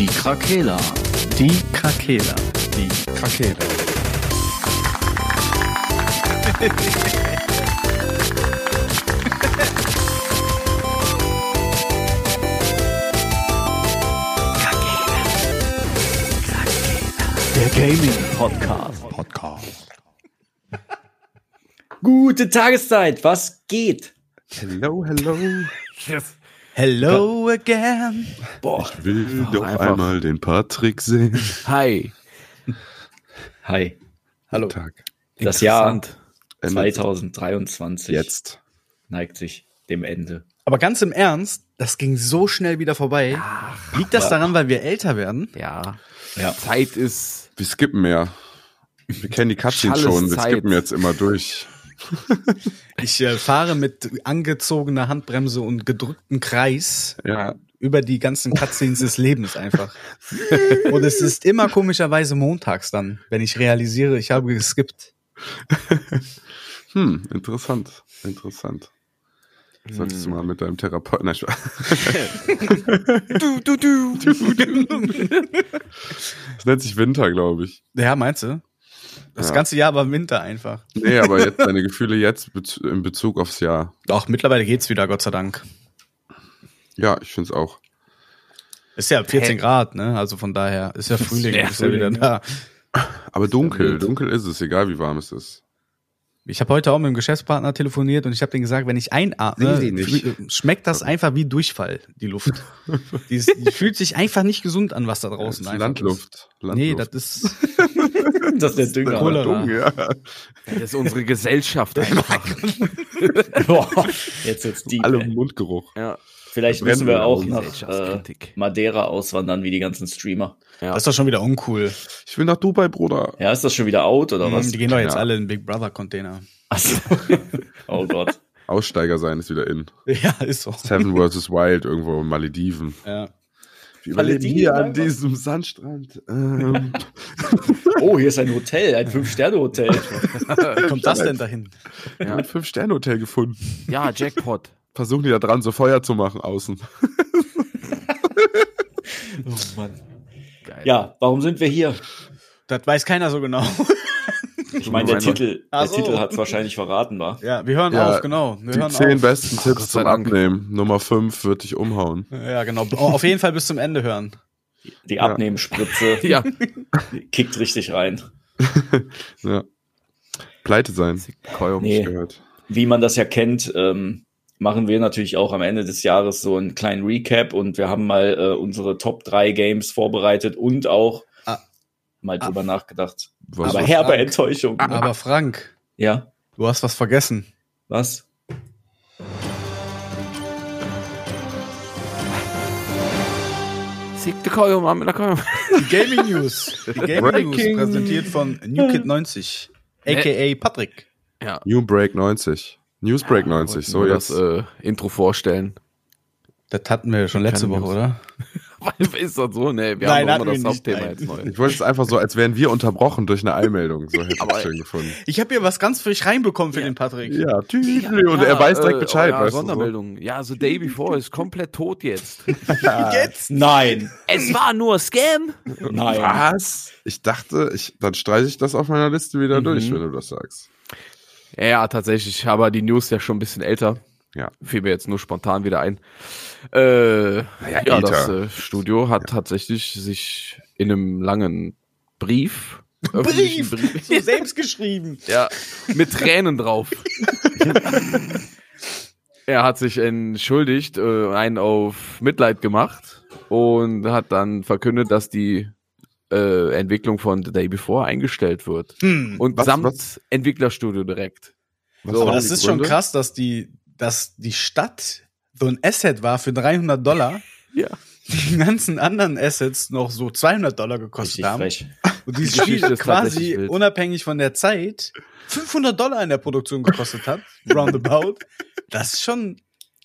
Die Krakela. Die Krakela. Die Krakela. Der Gaming Podcast. Podcast. Gute Tageszeit, was geht? Hello, hello. Hello again. Boah, Will doch einfach. einmal den Patrick sehen. Hi. hi. Hallo. Tag. Das Jahr Interessant. Endet 2023 Jetzt. neigt sich dem Ende. Aber ganz im Ernst, das ging so schnell wieder vorbei. Liegt das daran, weil wir älter werden? Ja. Ja. Zeit ist. Wir skippen mehr. Wir kennen die Cutscenes schon. Wir Zeit. skippen jetzt immer durch. Ich äh, fahre mit angezogener Handbremse und gedrücktem Kreis Ja. über die ganzen Cutscenes des Lebens einfach. Und es ist immer komischerweise montags dann, wenn ich realisiere, ich habe geskippt. Hm, interessant. Interessant. Solltest du mal mit deinem Therapeuten. Nein. Du, du, du. Das nennt sich Winter, glaube ich. Ja, meinst du? Das Ja. ganze Jahr war Winter einfach. Nee, aber jetzt deine Gefühle jetzt in Bezug aufs Jahr. Doch, mittlerweile geht's wieder, Gott sei Dank. Ja, ich finde es auch. Ist ja 14 Grad, ne? Also von daher ist ja Frühling, Ja, ist ja wieder da. Aber dunkel, dunkel ist es, egal wie warm es ist. Ich habe heute auch mit dem Geschäftspartner telefoniert und ich habe denen gesagt, wenn ich einatme, schmeckt das einfach wie Durchfall, die Luft. die, ist, die fühlt sich einfach nicht gesund an, was da draußen Ja, einfach Landluft. ist. Nee, das Landluft. ist Das ist der Dünger. Cholera. Dung, ja. Das ist unsere Gesellschaft einfach. Boah, jetzt jetzt die. Alle im Mundgeruch. Ja. Vielleicht müssen wir auch nach äh. Madeira auswandern, wie die ganzen Streamer. ja. das ist doch schon wieder uncool. Ich will nach Dubai, Bruder. Ja, ist das schon wieder out oder was? Die gehen doch jetzt Ja. alle in Big Brother Container. Achso. Oh Gott. Aussteiger sein ist wieder in. Ja, ist so. Seven vs. Wild irgendwo in Malediven. Ja. Wir überleben hier an diesem Sandstrand. Ähm, Oh, hier ist ein Hotel, ein Fünf-Sterne-Hotel. Wie kommt das denn dahin? ja. Ein Fünf-Sterne-Hotel gefunden. ja, Jackpot. Versuchen die da dran, so Feuer zu machen außen. Oh Mann. Geil. Ja, warum sind wir hier? Das weiß keiner so genau. Ich meine, der Titel, Ach der so. Titel hat es wahrscheinlich verraten, war. Ja, wir hören Ja, auf, genau. Wir Die zehn auf. besten Tipps Gott sei zum. Abnehmen. Nummer fünf wird dich umhauen. Ja, genau. Auf jeden Fall bis zum Ende hören. Die Abnehmspritze Ja. kickt richtig rein. Ja. Pleite sein. Keum. Nee. Gehört. Wie man das ja kennt, ähm, machen wir natürlich auch am Ende des Jahres so einen kleinen Recap und wir haben mal äh, unsere Top 3 Games vorbereitet und auch Ah. mal drüber nachgedacht. Was Aber herbe Frank. Enttäuschung. ne? Aber Frank, Ja, du hast was vergessen. was? Die Gaming News. Die Gaming. News präsentiert von NewKid90, a.k.a. Patrick. Ja. New Break 90. Newsbreak 90. So jetzt. das äh, Intro vorstellen. Das hatten wir schon letzte Keine Woche, News. oder? ist das so? Nee, wir Nein, haben immer das Hauptthema jetzt neu. Ich wollte es einfach so, als wären wir unterbrochen durch eine Eilmeldung. So hätte ich schön gefunden. Ich habe hier was ganz frisch reinbekommen für den Patrick. Ja, Tüdel. Und er weiß direkt äh, Bescheid, oh, ja, weißt du. So. Sondermeldung. Ja, The Day Before ist komplett tot jetzt. Jetzt? Nein, es war nur Scam. nein. Was? Ich dachte, ich, dann streiche ich das auf meiner Liste wieder Mhm. durch, wenn du das sagst. Ja, ja, tatsächlich. Aber die News ja schon ein bisschen älter. Ja. Fiel mir jetzt nur spontan wieder ein. Äh, ja, älter. das äh, Studio hat tatsächlich sich in einem langen Brief, öffentlichen Brief! So selbst geschrieben. ja, mit Tränen drauf. er hat sich entschuldigt, äh, einen auf Mitleid gemacht und hat dann verkündet, dass die äh, Entwicklung von The Day Before eingestellt wird. Hm. Und Was- samt was- Entwicklerstudio direkt. Was So, Aber das ist schon Gründe? krass, dass die, dass die Stadt so ein Asset war für 300 Dollar. Ja. Die ganzen anderen Assets noch so 200 Dollar gekostet Richtig haben. frech. Und dieses Die Spiel quasi unabhängig von der Zeit 500 Dollar in der Produktion gekostet hat. roundabout. Das ist schon,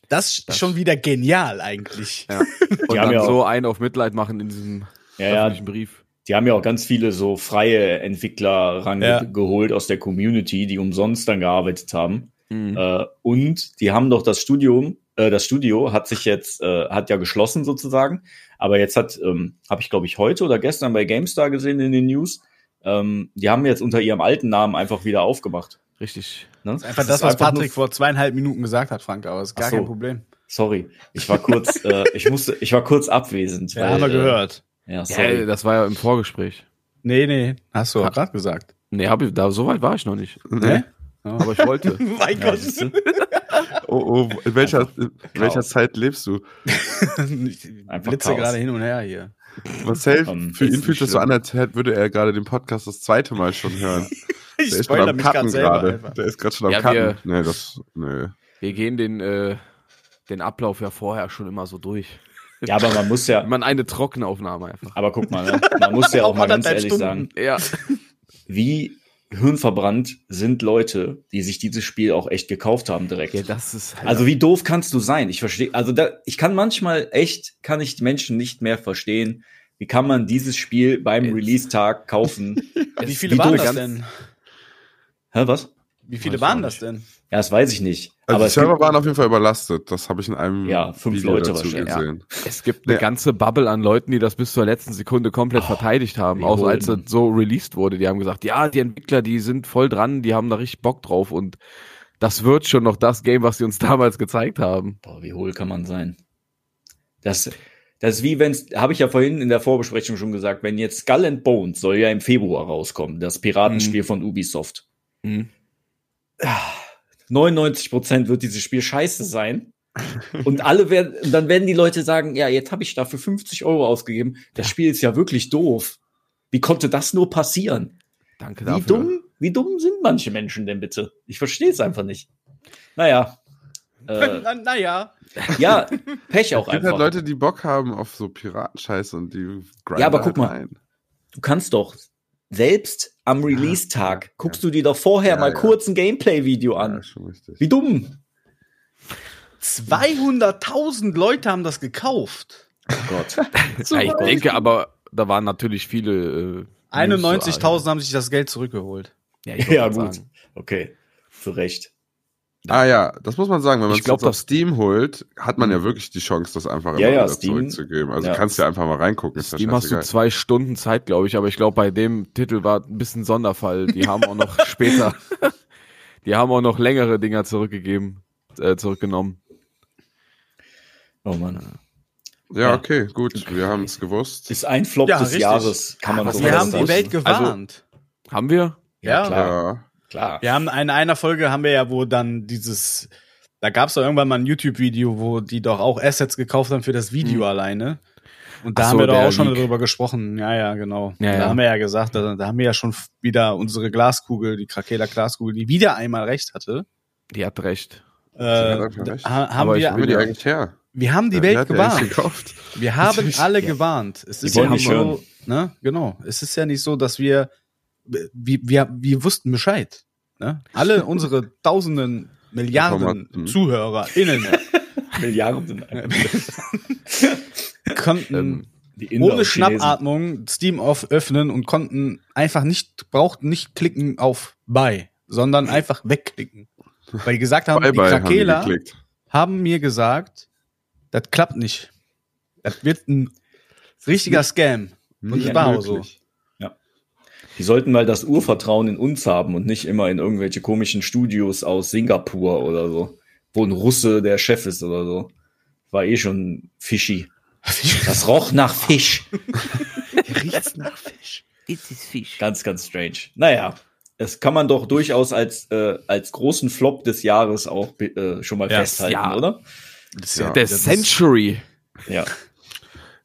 das ist schon wieder genial eigentlich. Ja. Und Die haben dann ja so einen auf Mitleid machen in diesem Ja, ja, öffentlichen Brief. Die haben ja auch ganz viele so freie Entwickler range Ja. geholt aus der Community, die umsonst dann gearbeitet haben. Mhm. Äh, und die haben doch das Studium, äh, das Studio hat sich jetzt, äh, hat ja geschlossen sozusagen, Aber jetzt hat, ähm, habe ich glaube ich heute oder gestern bei GameStar gesehen in den News, ähm, die haben jetzt unter ihrem alten Namen einfach wieder aufgemacht. Richtig. Ne? Einfach das, ist was einfach Patrick vor zweieinhalb Minuten gesagt hat, Frank, aber ist gar so. kein Problem. Sorry, ich war kurz, äh, ich musste, ich war kurz abwesend. Ja, haben wir äh, gehört. Ja, Ja, sorry. das war ja im Vorgespräch. Nee, nee, hast du gerade gesagt. Nee, hab ich, da, so weit war ich noch nicht. Ne? Aber ich wollte. mein Ja, Gott. Oh, oh, in welcher, in welcher Chaos. Zeit lebst du? ich Einfach blitze Chaos. gerade hin und her hier. Marcel, Ähm, für ihn fühlt es so an, als hätte- würde er gerade den Podcast das zweite Mal schon hören. Ich Der ist gerade am mich gerade Cutten selber gerade. einfach. Der ist gerade schon am Ja, Cutten. wir- Nee, das, nee. Wir gehen den, äh, den Ablauf ja vorher schon immer so durch. Ja, aber man muss ja, Man eine Trockenaufnahme einfach. aber guck mal, ne? man muss ja auch mal ganz ehrlich Stunden. sagen, Ja. wie hirnverbrannt sind Leute, die sich dieses Spiel auch echt gekauft haben direkt. ja, das ist halt Also wie doof kannst du sein? Ich verstehe, also da, ich kann manchmal echt, kann ich Menschen nicht mehr verstehen. Wie kann man dieses Spiel beim. Release-Tag kaufen? Wie viele wie waren das denn? Hä, was? Wie viele waren das denn? Ja, das weiß ich nicht. Also aber die es Server waren auf jeden Fall überlastet. Das habe ich in einem Ja, fünf Video Leute dazu wahrscheinlich. gesehen. Es gibt eine Ja. ganze Bubble an Leuten, die das bis zur letzten Sekunde komplett verteidigt haben, auch hohl, als es so released wurde. Die haben gesagt, ja, die Entwickler, die sind voll dran, die haben da richtig Bock drauf und das wird schon noch das Game, was sie uns damals gezeigt haben. boah, wie hohl kann man sein? Das, das ist wie wenn's, habe ich ja vorhin in der Vorbesprechung schon gesagt, wenn jetzt Skull and Bones soll ja im Februar rauskommen, das Piratenspiel von Ubisoft. Mhm. 99% wird dieses Spiel scheiße sein. Und alle werden, und dann werden die Leute sagen, ja, jetzt habe ich dafür 50 Euro ausgegeben. Das Spiel ist ja wirklich doof. Wie konnte das nur passieren? Danke Wie dafür. dumm, wie dumm sind manche Menschen denn bitte? Ich verstehe es einfach nicht. Naja. Äh, Na, naja. ja, Pech auch Es gibt einfach. halt Leute, die Bock haben auf so Piratenscheiße und die grinden Ja, aber halt guck mal. rein. Du kannst doch selbst am Release-Tag guckst du dir doch vorher Ja, mal ja. kurz ein Gameplay-Video Ja, an. schon richtig. Wie dumm. 200.000 Leute haben das gekauft. Oh Gott. Ja, ich denke aber, da waren natürlich viele. Äh, 91.000 haben sich das Geld zurückgeholt. Ja, ich ja, gut. sagen. Okay. Zu Recht. Ah ja, das muss man sagen, wenn man es auf das- Steam holt, hat man ja wirklich die Chance, das einfach Ja, immer ja, wieder Steam- zurückzugeben. Also ja. kannst du ja einfach mal reingucken. Ist ja Steam hast du zwei Stunden Zeit, glaube ich, aber ich glaube, bei dem Titel war ein bisschen Sonderfall. Die haben auch noch später, die haben auch noch längere Dinger zurückgegeben, äh, zurückgenommen. Oh Mann. Ja, Ja. okay, gut. Wir haben es gewusst. Ist ein Flop Ja, des richtig. Jahres, kann man was so Wir war haben die? Welt gewarnt. Haben wir? Ja, Ja. klar. Ja. klar. Wir haben in einer Folge haben wir ja, wo dann dieses, da gab es doch irgendwann mal ein YouTube-Video, wo die doch auch Assets gekauft haben für das Video alleine. Und da Ach haben so, wir doch auch schon Leak. darüber gesprochen. Ja, ja, genau. Ja, da ja. haben wir ja gesagt, da, da haben wir ja schon wieder unsere Glaskugel, die Krakela Glaskugel, die wieder einmal recht hatte. Die hat recht. Äh, hat recht. ha, haben Aber wir, die Ja. eigentlich her? wir haben die Wer Welt die gewarnt. gekauft? Wir haben alle gewarnt. Es ist ja wollen nicht nicht so, ne? Genau. Es ist ja nicht so, dass wir, wir, wir, wir wussten Bescheid. Ne? Alle unsere tausenden Milliarden. ZuhörerInnen Milliarden. konnten Ähm, ohne Chinesen. Schnappatmung Steam auf öffnen und konnten einfach nicht, brauchten nicht klicken auf Buy, sondern einfach wegklicken. Weil die gesagt haben, Bye die haben Krakela geklickt. haben mir gesagt, das klappt nicht. Das wird ein richtiger Scam. Und es war auch so. Die sollten mal das Urvertrauen in uns haben und nicht immer in irgendwelche komischen Studios aus Singapur oder so, wo ein Russe der Chef ist oder so. War eh schon fishy. Das roch nach Fisch. Riecht's nach Fisch. Ganz, ganz strange. Naja, das kann man doch durchaus als, äh, als großen Flop des Jahres auch äh, schon mal Ja, festhalten, ja. oder? Das Ja. Der Century. Ja.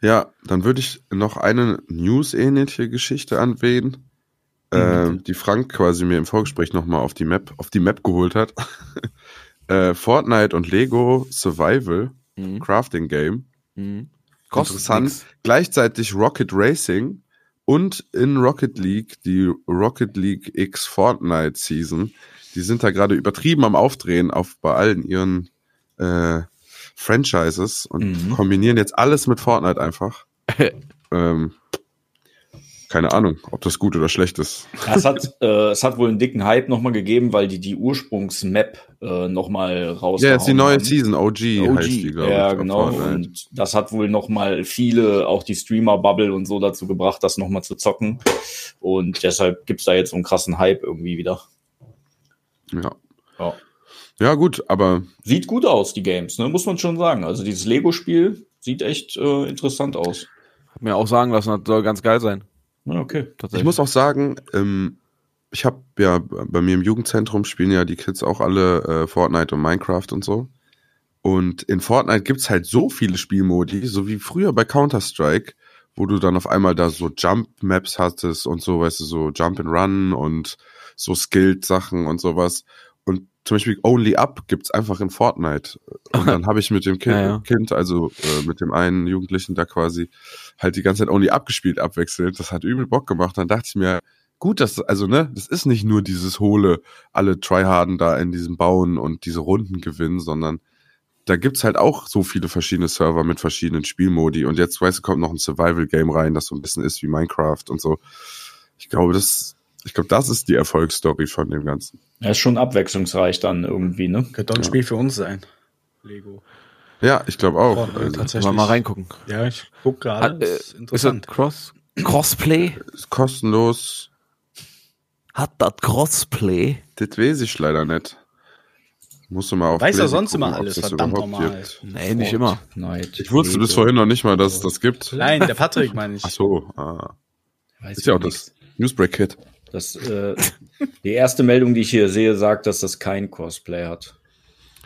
Ja, dann würde ich noch eine News-ähnliche Geschichte anwählen, ähm, die Frank quasi mir im Vorgespräch nochmal auf die Map, auf die Map geholt hat. äh, Fortnite und Lego Survival Mhm. Crafting Game. Mhm. Kostet Interessant. nix. Gleichzeitig Rocket Racing und in Rocket League die Rocket League X Fortnite Season. Die sind da gerade übertrieben am Aufdrehen auf bei allen ihren äh, Franchises und Mhm. kombinieren jetzt alles mit Fortnite einfach. ähm, keine Ahnung, ob das gut oder schlecht ist. Ja, es, hat, äh, es hat wohl einen dicken Hype nochmal gegeben, weil die die Ursprungsmap äh, nochmal raus. Ja, jetzt die neue haben. Season, OG, OG. heißt die, glaube ich. Ja, genau. Fortnite. Und das hat wohl nochmal viele, auch die Streamer-Bubble und so dazu gebracht, das nochmal zu zocken. Und deshalb gibt's da jetzt so einen krassen Hype irgendwie wieder. Ja. Ja. ja, gut, aber Sieht gut aus, die Games, ne? muss man schon sagen. Also dieses Lego-Spiel sieht echt äh, interessant aus. Hat mir auch sagen lassen, das soll ganz geil sein. Okay. ich muss auch sagen, ähm, ich habe ja bei mir im Jugendzentrum spielen ja die Kids auch alle äh, Fortnite und Minecraft und so. Und in Fortnite gibt's halt so viele Spielmodi, so wie früher bei Counter-Strike, wo du dann auf einmal da so Jump-Maps hattest und so, weißt du, so Jump and Run und so Skilled-Sachen und sowas. Zum Beispiel Only Up gibt's einfach in Fortnite. Und dann habe ich mit dem kind, Ja, ja. kind also äh, mit dem einen Jugendlichen da quasi halt die ganze Zeit Only Up gespielt, abwechselnd. Das hat übel Bock gemacht. Dann dachte ich mir, gut, das, also ne, das ist nicht nur dieses hohle, alle Tryharden da in diesem Bauen und diese Runden gewinnen, sondern da gibt's halt auch so viele verschiedene Server mit verschiedenen Spielmodi. Und jetzt, weißt du, kommt noch ein Survival-Game rein, das so ein bisschen ist wie Minecraft und so. Ich glaube, das, ich glaube, das ist die Erfolgsstory von dem Ganzen. Er ist schon abwechslungsreich dann irgendwie, ne? Könnte doch ein Spiel für uns sein. Lego. Ja, ich glaube auch. Fortnite, Also, tatsächlich. Mal, mal reingucken. Ja, ich guck gerade. Hat, äh, ist ist das interessant. Cross Crossplay? ist kostenlos. Hat das Crossplay? Das weiß ich leider nicht. Musst du mal auf Weiß ja Blazy sonst gucken, immer alles, verdammt überhaupt nochmal. gibt. Nee, nicht immer. Fortnite, Ich wusste bis vorhin noch nicht mal, dass es das gibt. Nein, der Patrick meine ich. Ach so, ah. Weiß Ist ja auch ich das Newsbreak-Kit. Das, äh, die erste Meldung, die ich hier sehe, sagt, dass das kein Cosplay hat.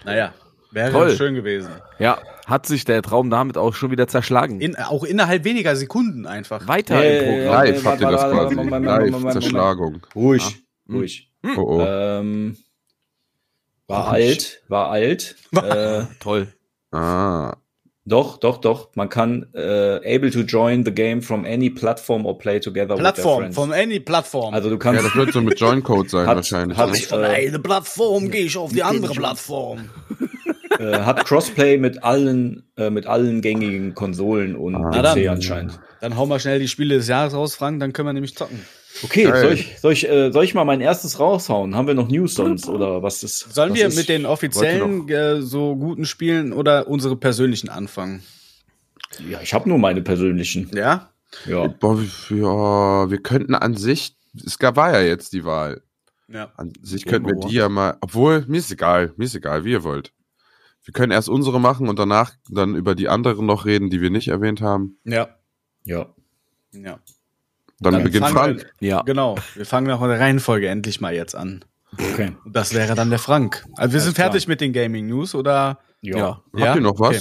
Naja, wäre Toll. schön gewesen. Ja, hat sich der Traum damit auch schon wieder zerschlagen. In, auch innerhalb weniger Sekunden einfach. Weiter Äh, im Programm. Live habt ihr das quasi. warte, Moment, Moment, Live, Moment, Zerschlagung. Ruhig, Hm. ruhig. Oh, oh. Ähm, war Ruhig. alt, war alt. äh, Toll. Ah. Doch, doch, doch. Man kann äh, able to join the game from any platform or play together with Plattform, friends. von any Plattform. also du Ja, kannst das wird so mit Join-Code sein Hat- wahrscheinlich. hat- oder? ich von der einen Plattform gehe ich auf die andere Plattform. äh, hat Crossplay mit allen äh, mit allen gängigen Konsolen und Ah. PC dann. anscheinend. Dann hau mal schnell die Spiele des Jahres raus, Frank, dann können wir nämlich zocken. Okay, Geil. soll ich, soll, ich, äh, soll ich mal mein erstes raushauen? Haben wir noch News sonst oder was ist? Sollen was wir ist, mit den offiziellen äh, so guten Spielen oder unsere persönlichen anfangen? Ja, ich habe nur meine persönlichen. Ja? Ja. Ja, wir könnten an sich, es gab, war ja jetzt die Wahl. Ja. An sich Game könnten wir die ja mal, obwohl, mir ist egal, mir ist egal, wie ihr wollt. Wir können erst unsere machen und danach dann über die anderen noch reden, die wir nicht erwähnt haben. Ja. Ja. Ja. Dann, Dann beginnt Frank. Ja. Genau. Wir fangen nach der Reihenfolge endlich mal jetzt an. Okay. Und das wäre dann der Frank. Also wir Alles sind fertig klar. mit den Gaming News oder? Ja. Ja. Ja? Habt ihr noch was?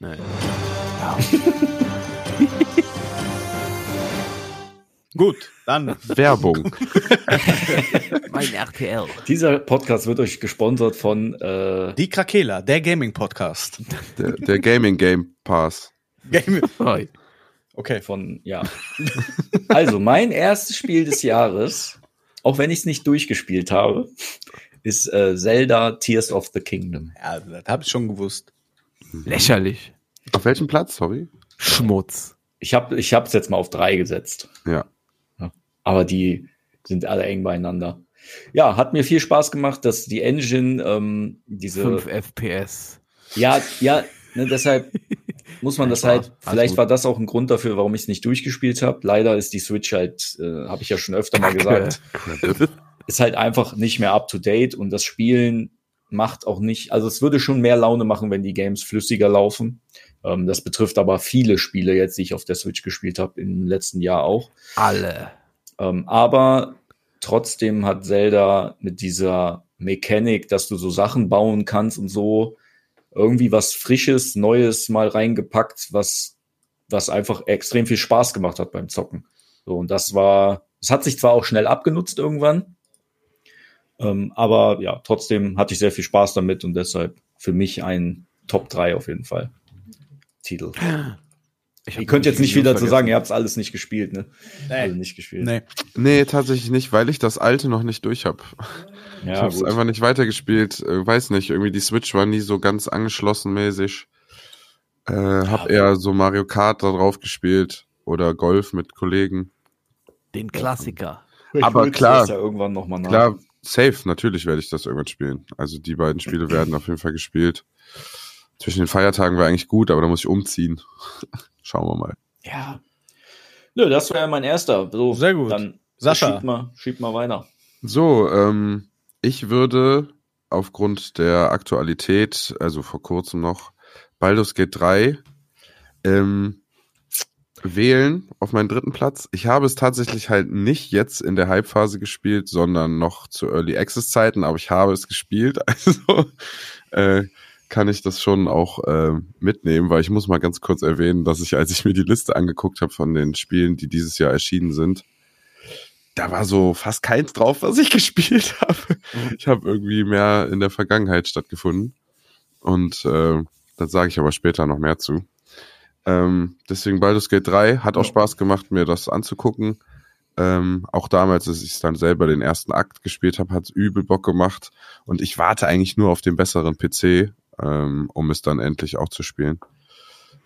Okay. Nee. Gut, dann. Werbung. Mein RTL. Dieser Podcast wird euch gesponsert von äh, Die Krakela, der Gaming Podcast. der, der Gaming Game Pass. Gaming. Okay. von ja. Also mein erstes Spiel des Jahres, auch wenn ich es nicht durchgespielt habe, ist äh, Zelda Tears of the Kingdom. Ja, das habe ich schon gewusst. Lächerlich. Auf welchem Platz, sorry? Schmutz. Ich habe ich habe es jetzt mal auf drei gesetzt. Ja. aber die sind alle eng beieinander. Ja, hat mir viel Spaß gemacht, dass die Engine ähm, diese 5 FPS. ja ja ne, deshalb muss man das halt. Vielleicht war das auch ein Grund dafür, warum ich es nicht durchgespielt habe. Leider ist die Switch halt, äh, habe ich ja schon öfter mal gesagt, ist halt einfach nicht mehr up to date und das Spielen macht auch nicht, also es würde schon mehr Laune machen, wenn die Games flüssiger laufen. Ähm, das betrifft aber viele Spiele jetzt, die ich auf der Switch gespielt habe im letzten Jahr auch. Alle. Ähm, aber trotzdem hat Zelda mit dieser Mechanik, dass du so Sachen bauen kannst und so irgendwie was Frisches, Neues mal reingepackt, was, was einfach extrem viel Spaß gemacht hat beim Zocken. So, und das war, es hat sich zwar auch schnell abgenutzt irgendwann, ähm, aber ja, trotzdem hatte ich sehr viel Spaß damit und deshalb für mich ein Top 3 auf jeden Fall. Titel. Ich Ihr könnt jetzt nicht viel dazu sagen, ihr habt es alles nicht gespielt, ne? Nee. Also nicht gespielt. Nee. Nee, tatsächlich nicht, weil ich das alte noch nicht durch habe. ich Ja, habe es einfach nicht weitergespielt. Äh, weiß nicht, irgendwie die Switch war nie so ganz angeschlossen mäßig. Äh, hab eher so Mario Kart da drauf gespielt oder Golf mit Kollegen. Den Klassiker. Aber hol's klar, das ja irgendwann noch mal nach. Klar, safe, natürlich werde ich das irgendwann spielen. Also die beiden Spiele werden auf jeden Fall gespielt. Zwischen den Feiertagen war eigentlich gut, aber da muss ich umziehen. Schauen wir mal. Ja. Nö, das wäre mein erster. So, Sehr gut. Dann Sascha. Schieb mal, schieb mal weiter. So, ähm, ich würde aufgrund der Aktualität, also vor kurzem noch, Baldur's Gate 3 ähm, wählen auf meinen dritten Platz. Ich habe es tatsächlich halt nicht jetzt in der Hype-Phase gespielt, sondern noch zu Early Access-Zeiten, aber ich habe es gespielt. Also äh, kann ich das schon auch äh, mitnehmen, weil ich muss mal ganz kurz erwähnen, dass ich, als ich mir die Liste angeguckt habe von den Spielen, die dieses Jahr erschienen sind, da war so fast keins drauf, was ich gespielt habe. Ich habe irgendwie mehr in der Vergangenheit stattgefunden. Und äh, da sage ich aber später noch mehr zu. Ähm, deswegen Baldur's Gate 3 hat auch Spaß gemacht, mir das anzugucken. Ähm, auch damals, als ich dann selber den ersten Akt gespielt habe, hat es übel Bock gemacht. Und ich warte eigentlich nur auf den besseren PC, ähm, um es dann endlich auch zu spielen.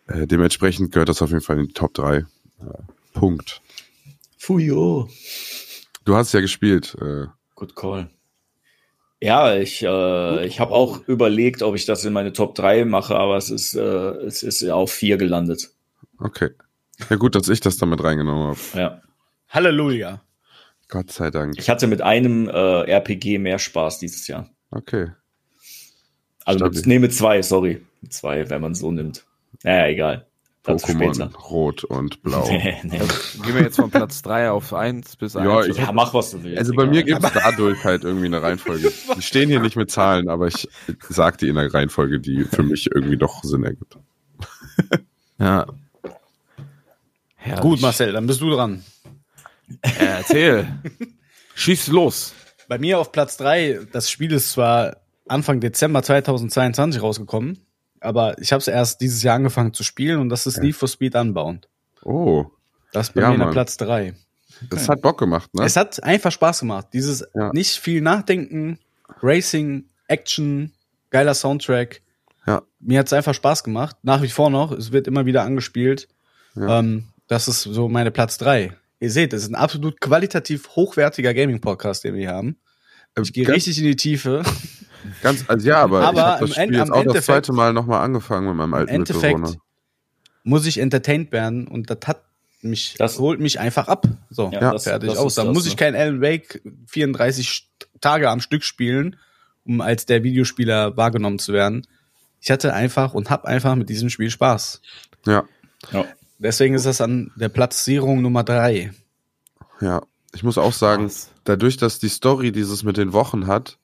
Äh, dementsprechend gehört das auf jeden Fall in die Top 3. Äh, Punkt. Fujo. Du hast ja gespielt. Äh, Good call. Ja, ich, äh, ich habe auch überlegt, ob ich das in meine Top 3 mache, aber es ist, äh, es ist ja auf 4 gelandet. okay. Ja, gut, dass ich das damit reingenommen habe. Ja. Halleluja. Gott sei Dank. Ich hatte mit einem äh, RPG mehr Spaß dieses Jahr. Okay. Also mit, nee, mit zwei, sorry. Mit zwei, wenn man so nimmt. Naja, egal. Pokémon. Rot und Blau. Nee, nee. Gehen wir jetzt von Platz 3 auf 1 bis 1. Ja, ich- Ja, mach was du willst. Also bei mir gibt es dadurch halt irgendwie eine Reihenfolge. Die stehen hier nicht mit Zahlen, aber ich sag die in einer Reihenfolge, die für mich irgendwie doch Sinn ergibt. ja. Herrlich. Gut, Marcel, dann bist du dran. Äh, erzähl. Schieß los. Bei mir auf Platz 3, das Spiel ist zwar Anfang Dezember 2022 rausgekommen, aber ich habe es erst dieses Jahr angefangen zu spielen und das ist Need for Speed Unbound. Oh, Das ist bei Ja, mir Mann. Platz 3. das hat Bock gemacht, ne? Es hat einfach Spaß gemacht. Dieses Ja. nicht viel Nachdenken, Racing, Action, geiler Soundtrack. Ja. Mir hat's einfach Spaß gemacht. Nach wie vor noch. Es wird immer wieder angespielt. Ja. Ähm, das ist so meine Platz 3. Ihr seht, es ist ein absolut qualitativ hochwertiger Gaming-Podcast, den wir hier haben. Ich gehe ganz, richtig in die Tiefe. ganz, also ja, aber, Aber ich habe das im Spiel End- jetzt auch das Endeffekt- zweite Mal nochmal angefangen mit meinem Im alten Endeffekt Mitbewohner. muss ich entertained werden und das hat mich, Das- holt mich einfach ab. So, Ja, das- fertig das aus. Da muss ne? ich kein Alan Wake 34 Tage am Stück spielen, um als der Videospieler wahrgenommen zu werden. Ich hatte einfach und hab einfach mit diesem Spiel Spaß. Ja, Ja. Deswegen ist das an der Platzierung Nummer drei. ja. Ich muss auch sagen, dadurch, dass die Story dieses mit den Wochen hat,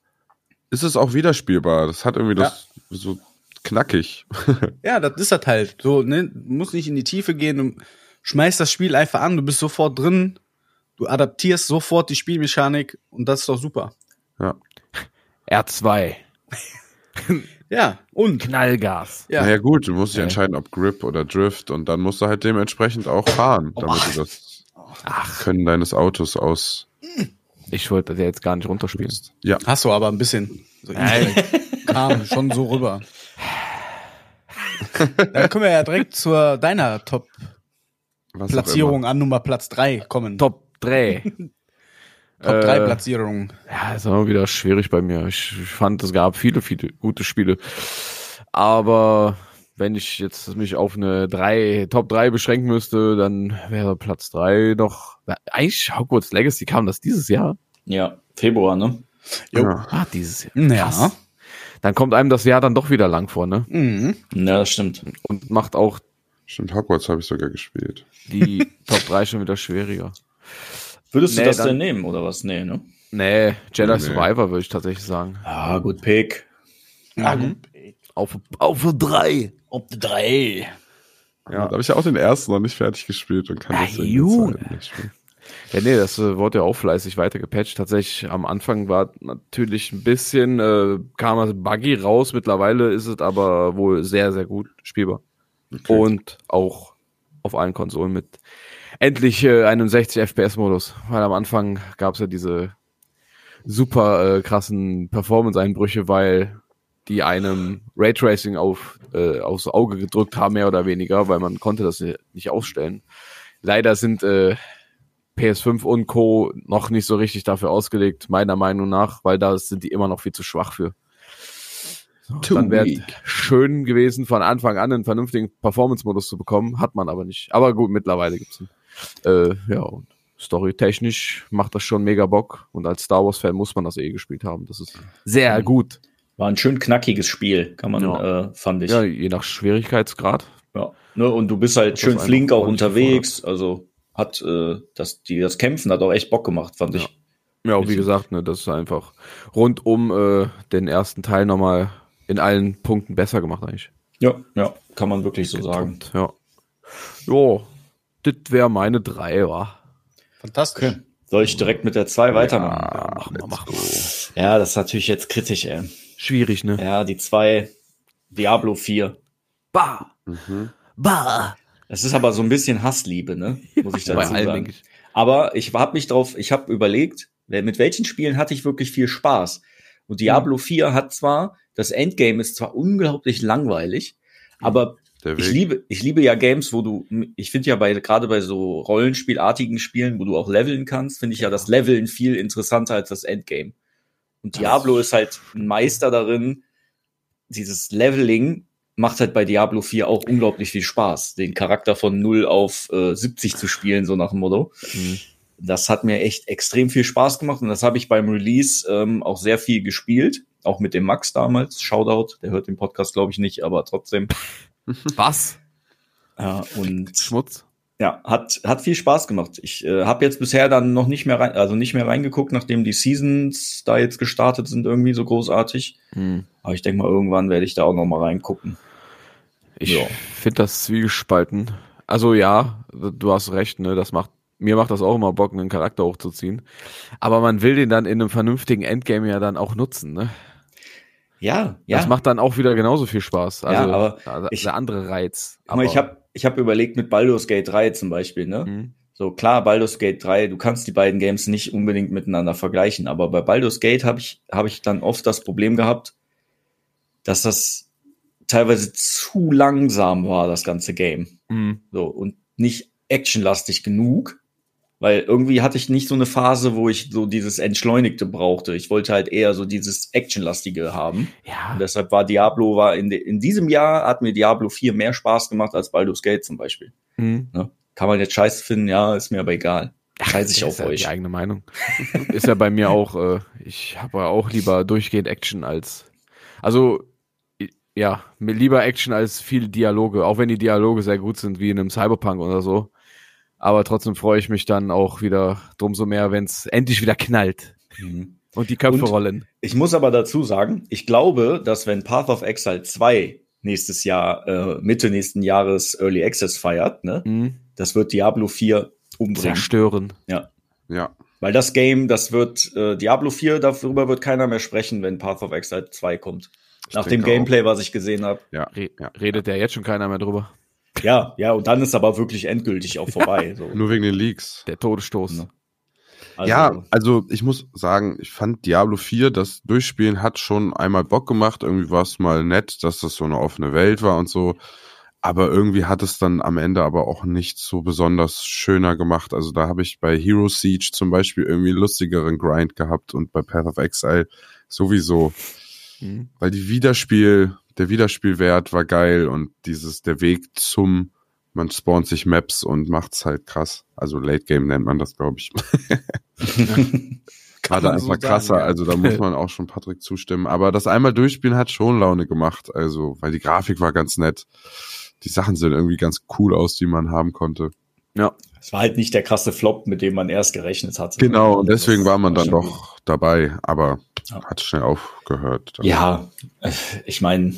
ist es auch wieder spielbar. Das hat irgendwie das so knackig. Ja, das ist das halt. So, ne, du musst nicht in die Tiefe gehen, du schmeißt das Spiel einfach an, du bist sofort drin, du adaptierst sofort die Spielmechanik und das ist doch super. Ja. R2. Ja, und Knallgas. ja, Naja gut, du musst dich Ja. entscheiden, ob Grip oder Drift und dann musst du halt dementsprechend auch fahren, damit du das Können deines Autos aus. Ich wollte das jetzt gar nicht runterspielen. Ja, hast du aber ein bisschen. So kam schon so rüber. Dann können wir ja direkt zur deiner Top-Platzierung an Nummer Platz 3 kommen. Top 3. Top 3 Äh, Platzierung. Ja, ist auch wieder schwierig bei mir. Ich, ich fand, es gab viele, viele gute Spiele. Aber wenn ich jetzt mich auf eine drei, Top 3 beschränken müsste, dann wäre Platz 3 noch. Eigentlich Hogwarts Legacy kam das dieses Jahr. Ja, Februar, ne? Jo. Ja. Ah, dieses Jahr. Ja. Krass. Dann kommt einem das Jahr dann doch wieder lang vor, ne? Mhm. Ja, das stimmt. Und macht auch Stimmt, Hogwarts habe ich sogar gespielt. die Top 3 schon wieder schwieriger. Würdest du Nee, das dann- denn nehmen oder was? Nee, ne? Nee, Jedi Nee. Survivor würde ich tatsächlich sagen. Ah, gut Pick. Ja, gut. Auf, auf drei. Ob 3. Ja, da habe ich ja auch den ersten noch nicht fertig gespielt und kann jetzt halt nicht spielen. Ja, nee, das äh, wurde ja auch fleißig weiter gepatcht. Tatsächlich am Anfang war natürlich ein bisschen, äh, kam das buggy raus. Mittlerweile ist es aber wohl sehr, sehr gut spielbar. Und auch auf allen Konsolen mit endlich äh, einem 60 FPS-Modus. Weil am Anfang gab es ja diese super äh, krassen Performance-Einbrüche, weil die einem Raytracing auf, äh, aufs Auge gedrückt haben, mehr oder weniger, weil man konnte das nicht ausstellen. Leider sind äh, PS5 und Co. noch nicht so richtig dafür ausgelegt, meiner Meinung nach, weil da sind die immer noch viel zu schwach für. So, dann wäre schön gewesen, von Anfang an einen vernünftigen Performance-Modus zu bekommen, hat man aber nicht. Aber gut, mittlerweile gibt's ihn. Äh, ja, und storytechnisch macht das schon mega Bock und als Star Wars-Fan muss man das eh gespielt haben. Das ist sehr gut. War ein schön knackiges Spiel, kann man, Ja. äh, fand ich. Ja, Ja. je nach Schwierigkeitsgrad. Ne, und du bist halt schön flink auch unterwegs. Also hat äh, das, die, das Kämpfen hat auch echt Bock gemacht, fand Ja. ich. Ja, und wie gesagt, ne, das ist einfach rund um äh, den ersten Teil nochmal in allen Punkten besser gemacht eigentlich. Ja, ja, kann man wirklich so sagen. Ja. Jo, das wäre meine drei, wa? Fantastisch. Okay. Soll ich direkt mit der 2 weitermachen? Ja, mach mal, mach mal. Ja, das ist natürlich jetzt kritisch, ey. Schwierig, ne? Ja, die 2 Diablo 4. Bah, Mhm. bah. Das ist aber so ein bisschen Hassliebe, ne? Muss ich dazu sagen. denke ich. Aber ich habe mich drauf, ich habe überlegt, mit welchen Spielen hatte ich wirklich viel Spaß. Und Diablo 4 hat zwar, das Endgame ist zwar unglaublich langweilig, aber Der ich liebe, ich liebe ja Games, wo du, ich finde ja bei, gerade bei so Rollenspielartigen Spielen, wo du auch leveln kannst, finde ich ja das Leveln viel interessanter als das Endgame. Und Diablo ist halt ein Meister darin, dieses Leveling macht halt bei Diablo 4 auch unglaublich viel Spaß, den Charakter von 0 auf äh, 70 zu spielen, so nach dem Motto. Mhm. Das hat mir echt extrem viel Spaß gemacht und das habe ich beim Release ähm, auch sehr viel gespielt, auch mit dem Max damals. Shoutout, der hört den Podcast glaube ich nicht, aber trotzdem. Was? Ja, und Schmutz? Ja, hat hat viel Spaß gemacht. Ich äh, habe jetzt bisher dann noch nicht mehr rein, also nicht mehr reingeguckt, nachdem die Seasons da jetzt gestartet sind irgendwie so großartig. Hm. Aber ich denke mal irgendwann werde ich da auch noch mal reingucken. Ich Ja. finde das zwiegespalten. Also ja, du hast recht, ne? Das macht mir macht das auch immer Bock, einen Charakter hochzuziehen. Aber man will den dann in einem vernünftigen Endgame ja dann auch nutzen, ne? Ja, ja. Das macht dann auch wieder genauso viel Spaß. Also aber da- ich- der andere Reiz. Mal, ich habe ich hab überlegt mit Baldur's Gate 3 zum Beispiel, ne? Hm. So klar, Baldur's Gate 3, du kannst die beiden Games nicht unbedingt miteinander vergleichen, aber bei Baldur's Gate habe ich, hab ich dann oft das Problem gehabt, dass das teilweise zu langsam war, das ganze Game. Hm. So, und nicht actionlastig genug, weil irgendwie hatte ich nicht so eine Phase, wo ich so dieses Entschleunigte brauchte. Ich wollte halt eher so dieses Actionlastige haben. Ja, Und deshalb war Diablo, war in, in diesem Jahr hat mir Diablo 4 mehr Spaß gemacht als Baldur's Gate zum Beispiel. hm. Ne? Kann man jetzt scheiße finden, ja, ist mir aber egal. Scheiß ich Das auf ja euch. Die eigene Meinung. ist ja bei mir auch, äh, ich habe ja auch lieber durchgehend Action als, also, ja, mir lieber Action als viele Dialoge, auch wenn die Dialoge sehr gut sind, wie in einem Cyberpunk oder so. Aber trotzdem freue ich mich dann auch wieder drum so mehr, wenn es endlich wieder knallt Mhm. und die Köpfe Und- rollen. Ich muss aber dazu sagen, ich glaube, dass wenn Path of Exile 2 nächstes Jahr, äh, Mitte nächsten Jahres Early Access feiert, ne, Mhm. das wird Diablo 4 umbringen. Zerstören. Ja. Weil das Game, das wird, äh, Diablo 4, darüber wird keiner mehr sprechen, wenn Path of Exile 2 kommt. Ich Nach dem Gameplay, was ich gesehen habe. Ja. Re ja. Redet ja jetzt schon keiner mehr drüber. Ja, ja, und dann ist aber wirklich endgültig auch vorbei. So. Nur wegen den Leaks. Der Todesstoß. Ne. Also, ja, also ich muss sagen, ich fand Diablo 4, das Durchspielen hat schon einmal Bock gemacht. Irgendwie war es mal nett, dass das so eine offene Welt war und so. Aber irgendwie hat es dann am Ende aber auch nicht so besonders schöner gemacht. Also da habe ich bei Hero Siege zum Beispiel irgendwie einen lustigeren Grind gehabt und bei Path of Exile sowieso. Mhm. Weil die Wiederspiel, der Wiederspielwert war geil und dieses, der Weg zum, man spawnt sich Maps und macht's halt krass. Also Late Game nennt man das, glaube ich. Gerade man so einfach krasser, sagen, ja. also da muss man auch schon Patrick zustimmen. Aber das einmal durchspielen hat schon Laune gemacht, also, weil die Grafik war ganz nett. Die Sachen sehen irgendwie ganz cool aus, die man haben konnte. Ja. Es war halt nicht der krasse Flop, mit dem man erst gerechnet hatte. Genau, und deswegen war man dann doch dabei, aber Ja. hat schnell aufgehört. gut. Ja, ich meine,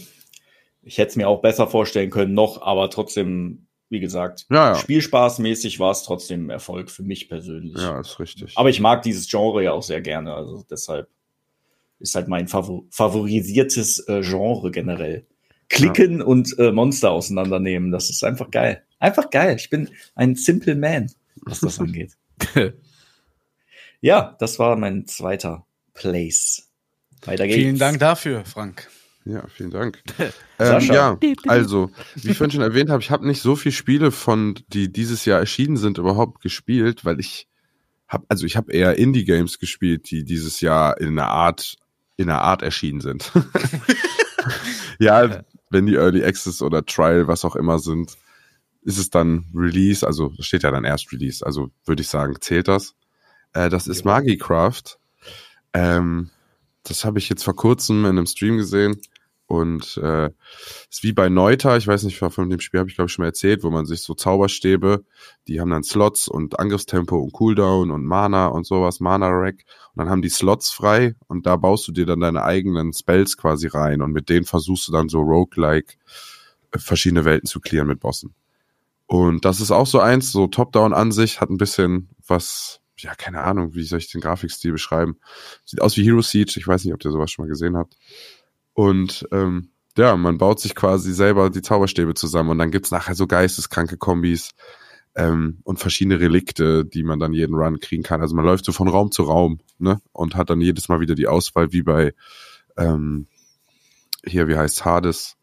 ich hätte es mir auch besser vorstellen können noch, aber trotzdem, wie gesagt, Ja, ja. Spielspaßmäßig war es trotzdem ein Erfolg für mich persönlich. Ja, ist richtig. Aber ich mag dieses Genre ja auch sehr gerne, also deshalb ist halt mein Favor favorisiertes äh, Genre generell. Klicken und äh, Monster auseinandernehmen, das ist einfach geil. Einfach geil. Ich bin ein Simple Man, was das angeht. Ja, das war mein zweiter Place. Weiter geht's. Vielen Dank dafür, Frank. Ja, vielen Dank. ähm, ja, also, wie ich vorhin schon erwähnt habe, ich habe nicht so viele Spiele von, die dieses Jahr erschienen sind, überhaupt gespielt, weil ich hab, also ich habe eher Indie-Games gespielt, die dieses Jahr in einer Art, in einer Art erschienen sind. ja, wenn die Early Access oder Trial, was auch immer sind, ist es dann Release, also steht ja dann erst Release, also würde ich sagen, zählt das. Äh, das ist Magicraft. Ähm, das habe ich jetzt vor kurzem in einem Stream gesehen. Und äh, ist wie bei Neuta, ich weiß nicht, von dem Spiel habe ich glaube ich schon mal erzählt, wo man sich so Zauberstäbe, die haben dann Slots und Angriffstempo und Cooldown und Mana und sowas, Mana-Rack. Und dann haben die Slots frei und da baust du dir dann deine eigenen Spells quasi rein und mit denen versuchst du dann so roguelike äh, verschiedene Welten zu clearen mit Bossen. Und das ist auch so eins, so Top-Down-Ansicht, hat ein bisschen was, ja, keine Ahnung, wie soll ich den Grafikstil beschreiben? Sieht aus wie Hero Siege, ich weiß nicht, ob ihr sowas schon mal gesehen habt. Und ähm, ja, man baut sich quasi selber die Zauberstäbe zusammen und dann gibt's nachher so geisteskranke Kombis ähm, und verschiedene Relikte, die man dann jeden Run kriegen kann. Also man läuft so von Raum zu Raum ne? und hat dann jedes Mal wieder die Auswahl, wie bei ähm, hier, wie heißt Hades,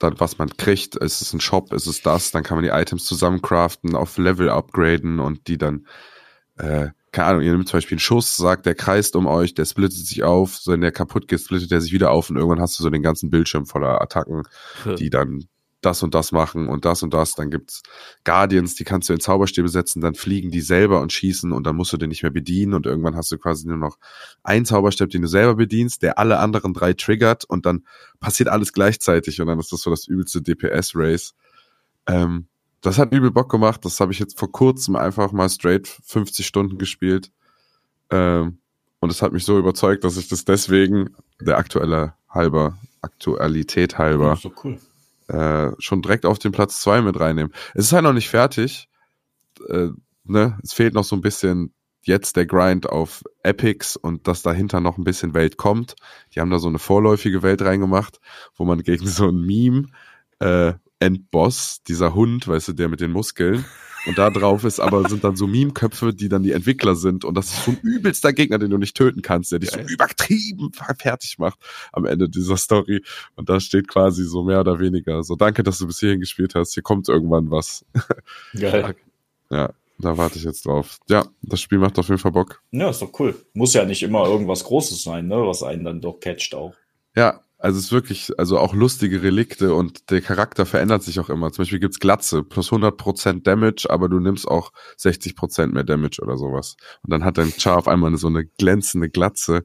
dann was man kriegt, ist es ein Shop, ist es das, dann kann man die Items zusammencraften, auf Level upgraden und die dann äh, keine Ahnung, ihr nehmt zum Beispiel einen Schuss, sagt, der kreist um euch, der splittet sich auf, so wenn der kaputt geht, splittet der sich wieder auf und irgendwann hast du so den ganzen Bildschirm voller Attacken, die dann das und das machen und das und das. Dann gibt's Guardians, die kannst du in Zauberstäbe setzen, dann fliegen die selber und schießen und dann musst du den nicht mehr bedienen und irgendwann hast du quasi nur noch einen Zauberstab, den du selber bedienst, der alle anderen drei triggert und dann passiert alles gleichzeitig und dann ist das so das übelste DPS-Race. Ähm, das hat übel Bock gemacht. Das habe ich jetzt vor kurzem einfach mal straight 50 Stunden gespielt. Ähm, und es hat mich so überzeugt, dass ich das deswegen der aktuelle halber, Aktualität halber, so cool. äh, schon direkt auf den Platz zwei mit reinnehmen. Es ist halt noch nicht fertig. Äh, ne? Es fehlt noch so ein bisschen jetzt der Grind auf Epics und dass dahinter noch ein bisschen Welt kommt. Die haben da so eine vorläufige Welt reingemacht, wo man gegen so ein Meme äh, Endboss, dieser Hund, weißt du, der mit den Muskeln. Und da drauf ist aber, sind dann so Meme-Köpfe, die dann die Entwickler sind. Und das ist so ein übelster Gegner, den du nicht töten kannst, der dich so übertrieben fertig macht am Ende dieser Story. Und da steht quasi so mehr oder weniger so, danke, dass du bis hierhin gespielt hast. Hier kommt irgendwann was. Geil. Ja, da warte ich jetzt drauf. Ja, das Spiel macht auf jeden Fall Bock. Ja, ist doch cool. Muss ja nicht immer irgendwas Großes sein, ne, was einen dann doch catcht auch. Ja, also es ist wirklich, also auch lustige Relikte und der Charakter verändert sich auch immer. Zum Beispiel gibt's Glatze, plus 100% Damage, aber du nimmst auch 60% mehr Damage oder sowas. Und dann hat dein Char auf einmal so eine glänzende Glatze.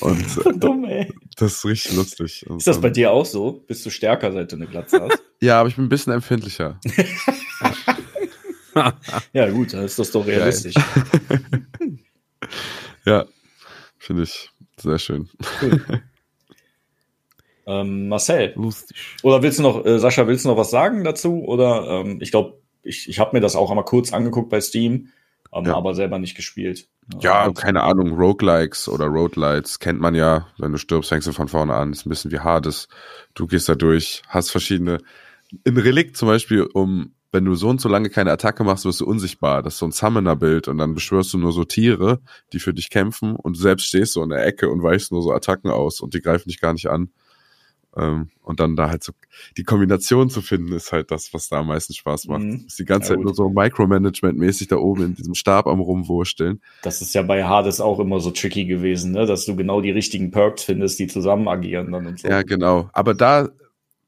Und Dumm, ey. das ist richtig lustig. Und Ist das bei dir auch so? Bist du stärker, seit du eine Glatze hast? Ja, aber ich bin ein bisschen empfindlicher. ja, gut, dann ist das doch realistisch. Ja, finde ich sehr schön. Ähm, Marcel, Lustig. oder willst du noch, äh, Sascha, willst du noch was sagen dazu? Oder ähm, ich glaube, ich, ich habe mir das auch einmal kurz angeguckt bei Steam, ähm, Ja. aber selber nicht gespielt. Ja, keine Ahnung, Roguelikes oder Roadlights kennt man ja. Wenn du stirbst, fängst du von vorne an. Ist ein bisschen wie Hades. Du gehst da durch, hast verschiedene. In Relikt zum Beispiel, um, wenn du so und so lange keine Attacke machst, wirst du unsichtbar. Das ist so ein Summoner-Bild und dann beschwörst du nur so Tiere, die für dich kämpfen und du selbst stehst so in der Ecke und weichst nur so Attacken aus und die greifen dich gar nicht an. Ähm, und dann da halt so, die Kombination zu finden, ist halt das, was da am meisten Spaß macht. Mhm. Ist die ganze Ja, Zeit nur gut. so Micromanagement-mäßig da oben in diesem Stab am rumwursteln. Das ist ja bei Hades auch immer so tricky gewesen, ne? dass du genau die richtigen Perks findest, die zusammen agieren dann und so. Ja, genau. Aber da,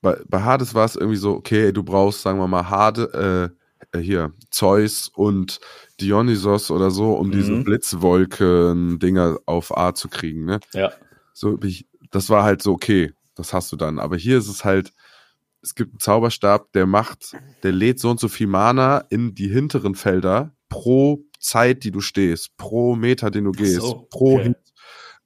bei, bei Hades war es irgendwie so, okay, du brauchst, sagen wir mal, Hade, äh, hier, Zeus und Dionysos oder so, um diese Mhm. Blitzwolken-Dinger auf A zu kriegen, ne? Ja. So, ich, das war halt so, okay, das hast du dann. Aber hier ist es halt, es gibt einen Zauberstab, der macht, der lädt so und so viel Mana in die hinteren Felder pro Zeit, die du stehst, pro Meter, den du gehst, so, pro okay. Hit,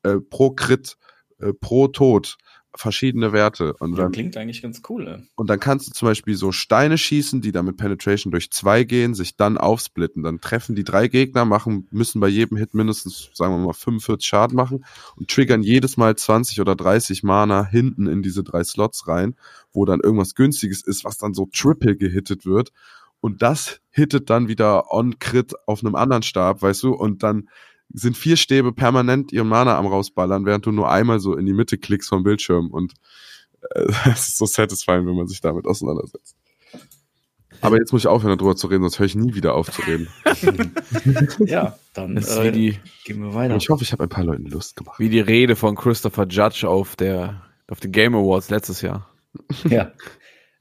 äh, pro Crit, äh, pro Tod, verschiedene Werte. Und Ja, dann, klingt eigentlich ganz cool. Ey. und dann kannst du zum Beispiel so Steine schießen, die dann mit Penetration durch zwei gehen, sich dann aufsplitten. Dann treffen die drei Gegner, machen, müssen bei jedem Hit mindestens, sagen wir mal, 45 Schaden machen und triggern jedes Mal 20 oder 30 Mana hinten in diese drei Slots rein, wo dann irgendwas günstiges ist, was dann so triple gehittet wird. Und das hittet dann wieder on Crit auf einem anderen Stab, weißt du, und dann sind vier Stäbe permanent ihren Mana am rausballern, während du nur einmal so in die Mitte klickst vom Bildschirm und äh, es ist so satisfying, wenn man sich damit auseinandersetzt. Aber jetzt muss ich aufhören, darüber zu reden, sonst höre ich nie wieder auf zu reden. Ja, dann ist äh, wie die, gehen wir weiter. ich hoffe, ich habe ein paar Leuten Lust gemacht. wie die Rede von Christopher Judge auf der auf den Game Awards letztes Jahr. Ja.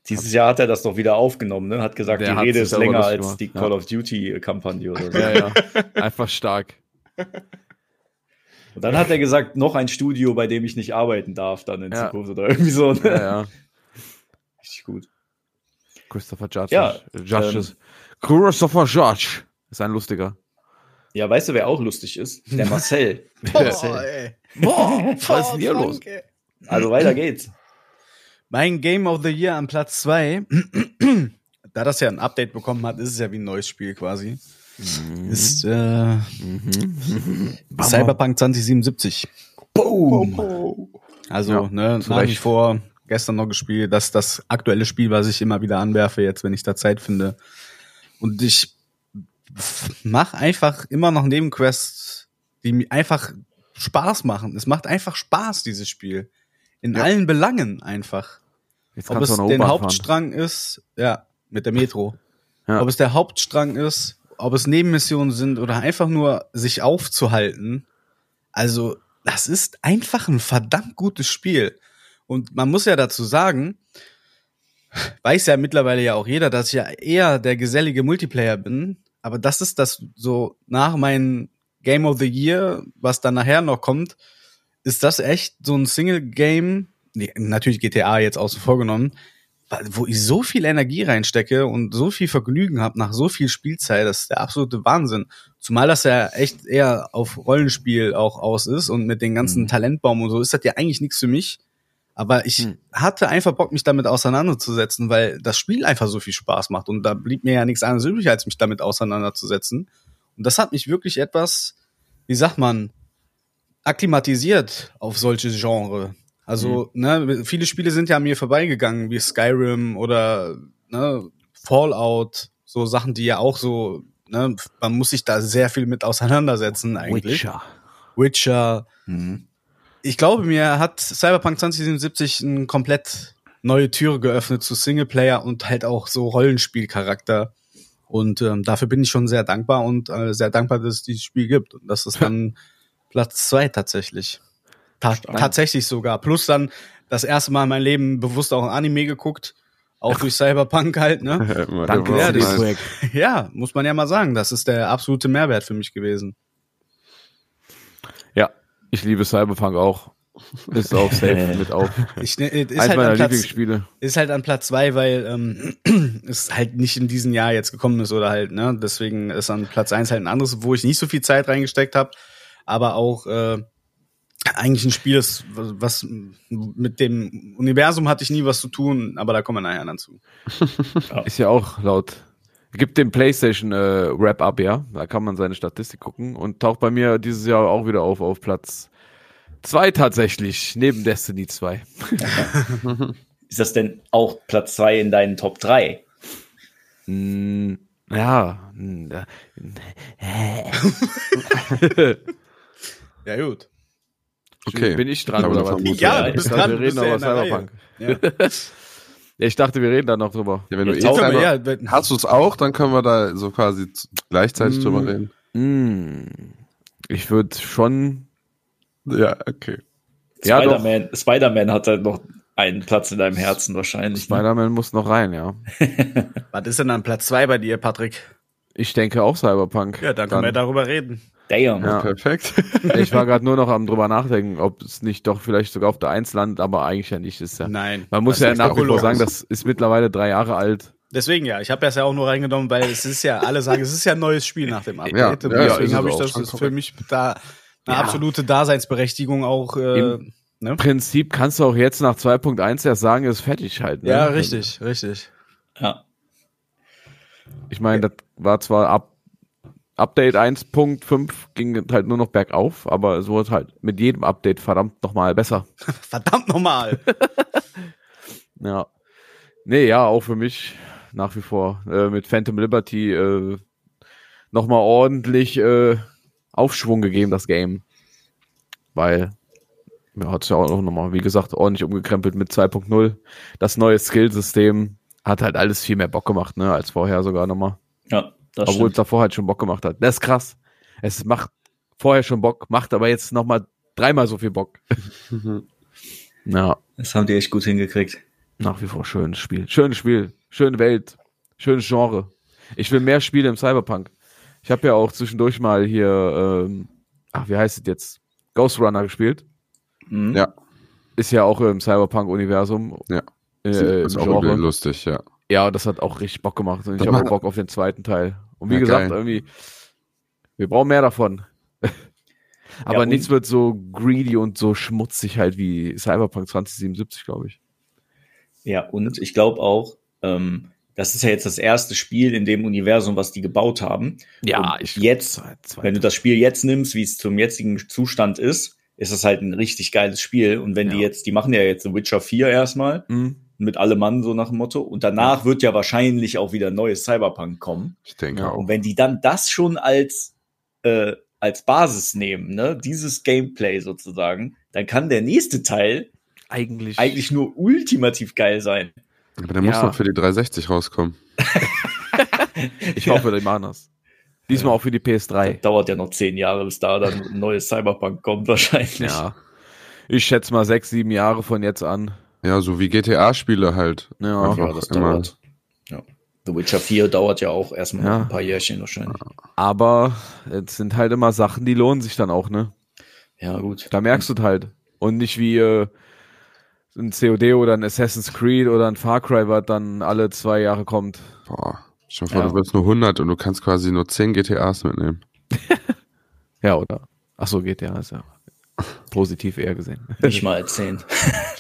Dieses Jahr hat er das doch wieder aufgenommen, ne? Hat gesagt, Der die hat Rede ist länger als die ja. Call of Duty-Kampagne oder so. Ja, ja. Einfach stark. Und dann hat er gesagt, noch ein Studio, bei dem ich nicht arbeiten darf, dann in Ja. Zukunft oder irgendwie so. Ne? Ja, ja. Richtig gut. Christopher Judge. Ja, Judge ähm, ist, Christopher Judge ist ein lustiger. Ja, weißt du, wer auch lustig ist? Der Marcel. Boah, ey. Boah, was ist denn hier Frank, los? ey. Also weiter geht's. Mein Game of the Year an Platz zwei, da das ja ein Update bekommen hat, ist es ja wie ein neues Spiel quasi. Ist äh, Cyberpunk 2077. Boom. Also, Ja, ne, nach wie vor gestern noch gespielt. Das ist das aktuelle Spiel, was ich immer wieder anwerfe, jetzt, wenn ich da Zeit finde. Und ich mach einfach immer noch Nebenquests, die mir einfach Spaß machen. Es macht einfach Spaß, dieses Spiel. In Ja. allen Belangen einfach. Jetzt Ob kannst es den der U-Bahn fahren. Hauptstrang ist, ja, mit der Metro. Ja. Ob es der Hauptstrang ist, ob es Nebenmissionen sind oder einfach nur sich aufzuhalten. Also, das ist einfach ein verdammt gutes Spiel. Und man muss ja dazu sagen, weiß ja mittlerweile ja auch jeder, dass ich ja eher der gesellige Multiplayer bin. Aber das ist das so nach meinem Game of the Year, was dann nachher noch kommt, ist das echt so ein Single-Game, nee, natürlich GTA jetzt außen vor genommen, wo ich so viel Energie reinstecke und so viel Vergnügen habe nach so viel Spielzeit, das ist der absolute Wahnsinn. Zumal das ja echt eher auf Rollenspiel auch aus ist und mit den ganzen Talentbaum und so ist das ja eigentlich nichts für mich. Aber ich Hm. hatte einfach Bock, mich damit auseinanderzusetzen, weil das Spiel einfach so viel Spaß macht und da blieb mir ja nichts anderes übrig, als mich damit auseinanderzusetzen. Und das hat mich wirklich etwas, wie sagt man, akklimatisiert auf solche Genre. Also, ne, viele Spiele sind ja an mir vorbeigegangen, wie Skyrim oder ne, Fallout, so Sachen, die ja auch so, ne, man muss sich da sehr viel mit auseinandersetzen eigentlich. Witcher. Witcher. Ich glaube, mir hat Cyberpunk 2077 eine komplett neue Türe geöffnet zu Singleplayer und halt auch so Rollenspielcharakter. Und ähm, dafür bin ich schon sehr dankbar und äh, sehr dankbar, dass es dieses Spiel gibt. Und das ist dann Platz zwei tatsächlich. Ta tatsächlich sogar. Plus dann das erste Mal in meinem Leben bewusst auch ein Anime geguckt. Auch durch Cyberpunk halt, ne? Danke Ja, für das Projekt. Ja, muss man ja mal sagen. Das ist der absolute Mehrwert für mich gewesen. Ja, ich liebe Cyberpunk auch. Ist auch safe mit auf. Ich, ne, ist, Eins halt meiner an Platz, Lieblingsspiele. ist halt an Platz zwei, weil ähm, es halt nicht in diesem Jahr jetzt gekommen ist oder halt, ne? Deswegen ist an Platz eins halt ein anderes, wo ich nicht so viel Zeit reingesteckt habe, aber auch äh, eigentlich ein Spiel ist, was mit dem Universum hatte ich nie was zu tun, aber da kommen wir nachher dann zu. Ist ja auch laut. Gibt den PlayStation äh, Wrap-Up, ja. Da kann man seine Statistik gucken und taucht bei mir dieses Jahr auch wieder auf auf Platz zwei tatsächlich, neben Destiny 2. Ist das denn auch Platz zwei in deinen Top 3? Mm, ja. mm, Ja, gut. Okay. Bin ich dran oder was? Ja, ich dachte, dran, wir reden über Cyberpunk. Ja. Ich dachte, wir reden da noch drüber. Ja, wenn du eh Cyber- ja, wenn- Hast du es auch, dann können wir da so quasi gleichzeitig Mm. drüber reden. Mm, ich würde schon. Ja, okay. Ja. Spider-Man Spider-Man hat halt noch einen Platz in deinem Herzen wahrscheinlich. Ne? Spider-Man muss noch rein, ja. Was ist denn an Platz zwei bei dir, Patrick? Ich denke auch Cyberpunk. Ja, dann können wir darüber reden. Damn. Ja. Perfekt. Ich war gerade nur noch am drüber nachdenken, ob es nicht doch vielleicht sogar auf der Eins landet, aber eigentlich ja nicht. Ist ja. Nein. Man muss Das ja nach wie vor sagen, das ist mittlerweile drei Jahre alt. Deswegen ja, ich habe das ja auch nur reingenommen, weil es ist ja, alle sagen, es ist ja ein neues Spiel nach dem Update. Ja, Und ja, deswegen es habe ich das ist für mich da eine Ja. absolute Daseinsberechtigung auch. Äh, Im ne? Prinzip kannst du auch jetzt nach 2.1 erst sagen, ist fertig halt. Ne? Ja, richtig, richtig. Ja. Ich meine, das war zwar ab Update 1.5 ging halt nur noch bergauf, aber es wurde halt mit jedem Update verdammt nochmal besser. Verdammt nochmal. Ja. Nee, ja, auch für mich nach wie vor äh, mit Phantom Liberty äh, nochmal ordentlich äh, Aufschwung gegeben, das Game. Weil ja, hat es ja auch nochmal, wie gesagt, ordentlich umgekrempelt mit 2.0. Das neue Skillsystem hat halt alles viel mehr Bock gemacht, ne, als vorher sogar nochmal. Ja, Obwohl es davor halt schon Bock gemacht hat. Das ist krass. Es macht vorher schon Bock, macht aber jetzt nochmal dreimal so viel Bock. ja, Das haben die echt gut hingekriegt. nach wie vor schönes Spiel. Schönes Spiel, schöne Welt, schönes Genre. Ich will mehr Spiele im Cyberpunk. Ich habe ja auch zwischendurch mal hier, ähm, ach, wie heißt es jetzt? Ghost Runner gespielt. Mhm. Ja. Ist ja auch im Cyberpunk-Universum. Ja. Äh, ist auch lustig, ja. Ja, das hat auch richtig Bock gemacht. Und ich habe Bock auf den zweiten Teil. Und wie Ja, gesagt, geil. irgendwie, wir brauchen mehr davon. Aber und- nichts wird so greedy und so schmutzig halt wie Cyberpunk 2077, glaube ich. Ja, und ich glaube auch, ähm, das ist ja jetzt das erste Spiel in dem Universum, was die gebaut haben. Und jetzt, wenn du das Spiel jetzt nimmst, wie es zum jetzigen Zustand ist, ist es halt ein richtig geiles Spiel. Und wenn die Ja. jetzt, die machen ja jetzt The Witcher 4 erstmal Mhm. Mit allem Mann so nach dem Motto. Und danach wird ja wahrscheinlich auch wieder ein neues Cyberpunk kommen. Ich denke Ja, auch. Und wenn die dann das schon als, äh, als Basis nehmen, ne, dieses Gameplay sozusagen, dann kann der nächste Teil Eigentlich, eigentlich nur ultimativ geil sein. Aber der muss Ja. noch für die 360 rauskommen. ich hoffe, die machen das. Diesmal auch für die PS3. Dauert ja noch zehn Jahre, bis da dann ein neues Cyberpunk kommt wahrscheinlich. Ja. Ich schätze mal sechs, sieben Jahre von jetzt an. Ja, so wie GTA-Spiele halt. Ja. Ja, das immer. dauert. Ja. The Witcher 4 dauert ja auch erstmal Ja. ein paar Jährchen wahrscheinlich. Aber es sind halt immer Sachen, die lohnen sich dann auch, ne? Ja, gut. Da merkst du es halt. Und nicht wie äh, ein COD oder ein Assassin's Creed oder ein Far Cry, was dann alle zwei Jahre kommt. Boah. Dir vor, Ja. du wirst nur 100 und du kannst quasi nur 10 GTAs mitnehmen. Ja, oder? Ach so, geht ja. Ist ja positiv eher gesehen. Nicht mal zehn.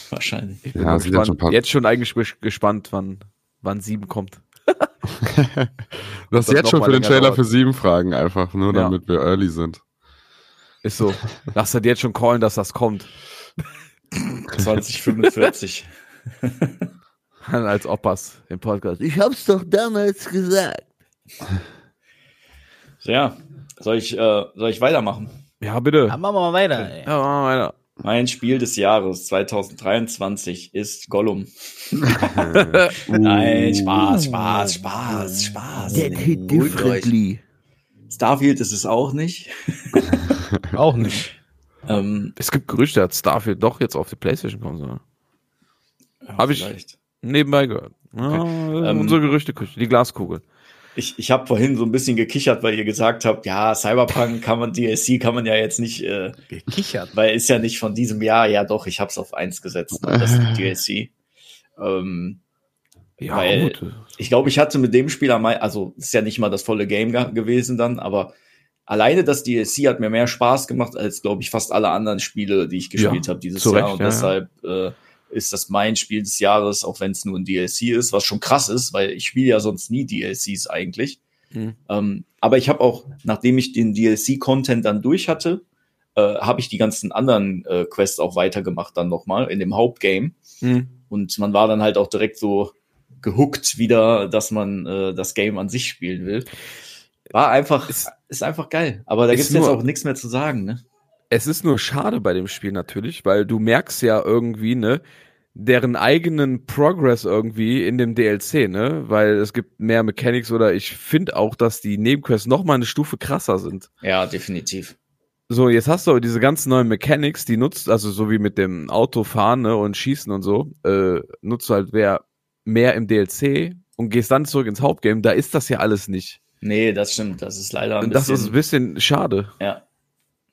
wahrscheinlich. Ich bin Ja, gespannt. schon jetzt schon eigentlich ges- gespannt, wann, wann sieben kommt. Du hast das jetzt schon für den Trailer dauert. für sieben Fragen einfach, nur Ja. damit wir early sind. Ist so. Lass halt jetzt schon callen, dass das kommt. 2045. Als Oppas im Podcast. Ich hab's doch damals gesagt. So, ja. Soll ich, äh, soll ich weitermachen? Ja, bitte. Ja, machen wir mal weiter. Ey. Ja, machen wir weiter. Mein Spiel des Jahres 2023 ist Gollum. Nein, Spaß, Spaß, Spaß, Spaß. Beruhigt euch. Starfield ist es auch nicht. Auch nicht. Ähm, Es gibt Gerüchte, dass Starfield doch jetzt auf die Playstation kommen soll. ja, Hab ich-. Nebenbei gehört. Ja, Ähm, unsere Gerüchteküche, die Glaskugel. Ich, ich habe vorhin so ein bisschen gekichert, weil ihr gesagt habt, ja, Cyberpunk kann man, DLC kann man ja jetzt nicht, äh, Gekichert. weil ist ja nicht von diesem Jahr. Ja, doch, ich hab's auf eins gesetzt, ne, das DLC. Ähm, Ja, weil- gut. ich glaube, ich hatte mit dem Spiel am also ist ja nicht mal das volle Game ge- gewesen dann, aber alleine das DLC hat mir mehr Spaß gemacht als, glaube ich, fast alle anderen Spiele, die ich gespielt Ja, habe dieses Jahr. Recht, und ja. deshalb Äh, ist das mein Spiel des Jahres, auch wenn es nur ein DLC ist, was schon krass ist, weil ich spiele ja sonst nie DLCs eigentlich. Mhm. Ähm, aber ich habe auch, nachdem ich den DLC-Content dann durch hatte, äh, habe ich die ganzen anderen äh, Quests auch weitergemacht dann nochmal in dem Hauptgame. Hm. Und man war dann halt auch direkt so gehuckt wieder, dass man äh, das Game an sich spielen will. War einfach, Ist- ist, einfach geil. Aber da ist gibt's jetzt auch nichts mehr zu sagen, ne? Es ist nur schade bei dem Spiel natürlich, weil du merkst ja irgendwie, ne, deren eigenen Progress irgendwie in dem DLC, ne, weil es gibt mehr Mechanics oder ich finde auch, dass die Nebenquests noch mal eine Stufe krasser sind. Ja, definitiv. So, jetzt hast du aber diese ganzen neuen Mechanics, die nutzt, also so wie mit dem Autofahren ne, und Schießen und so, äh, nutzt du halt wer mehr im DLC und gehst dann zurück ins Hauptgame, da ist das ja alles nicht. Nee, das stimmt. Das ist leider ein das bisschen, ist ein bisschen schade. ja.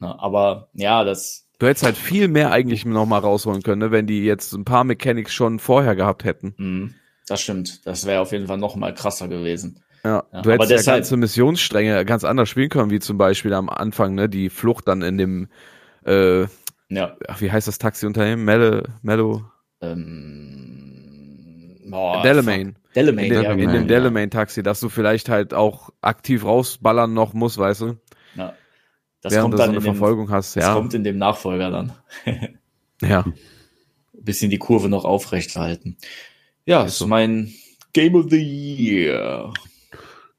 Na, aber ja, das, Du hättest halt viel mehr eigentlich noch mal rausholen können, ne, wenn die jetzt ein paar Mechanics schon vorher gehabt hätten. mh, das stimmt. Das wäre auf jeden Fall noch mal krasser gewesen. Ja, Ja, du hättest ja deshalb- ganze Missionsstränge ganz anders spielen können, wie zum Beispiel am Anfang, ne, die Flucht dann in dem, äh, Ja. ach, wie heißt das Taxiunternehmen? Melo, Mello, Ähm, boah, Delamain. Delamain, In dem, ja, in genau, dem ja. Delamain-Taxi, dass du vielleicht halt auch aktiv rausballern noch musst, weißt du? Das während kommt du so dann eine in dem, Verfolgung hast. das Ja, kommt in dem Nachfolger dann. ja. Ein bisschen die Kurve noch aufrecht halten. Ja, Ist ist so. mein Game of the Year.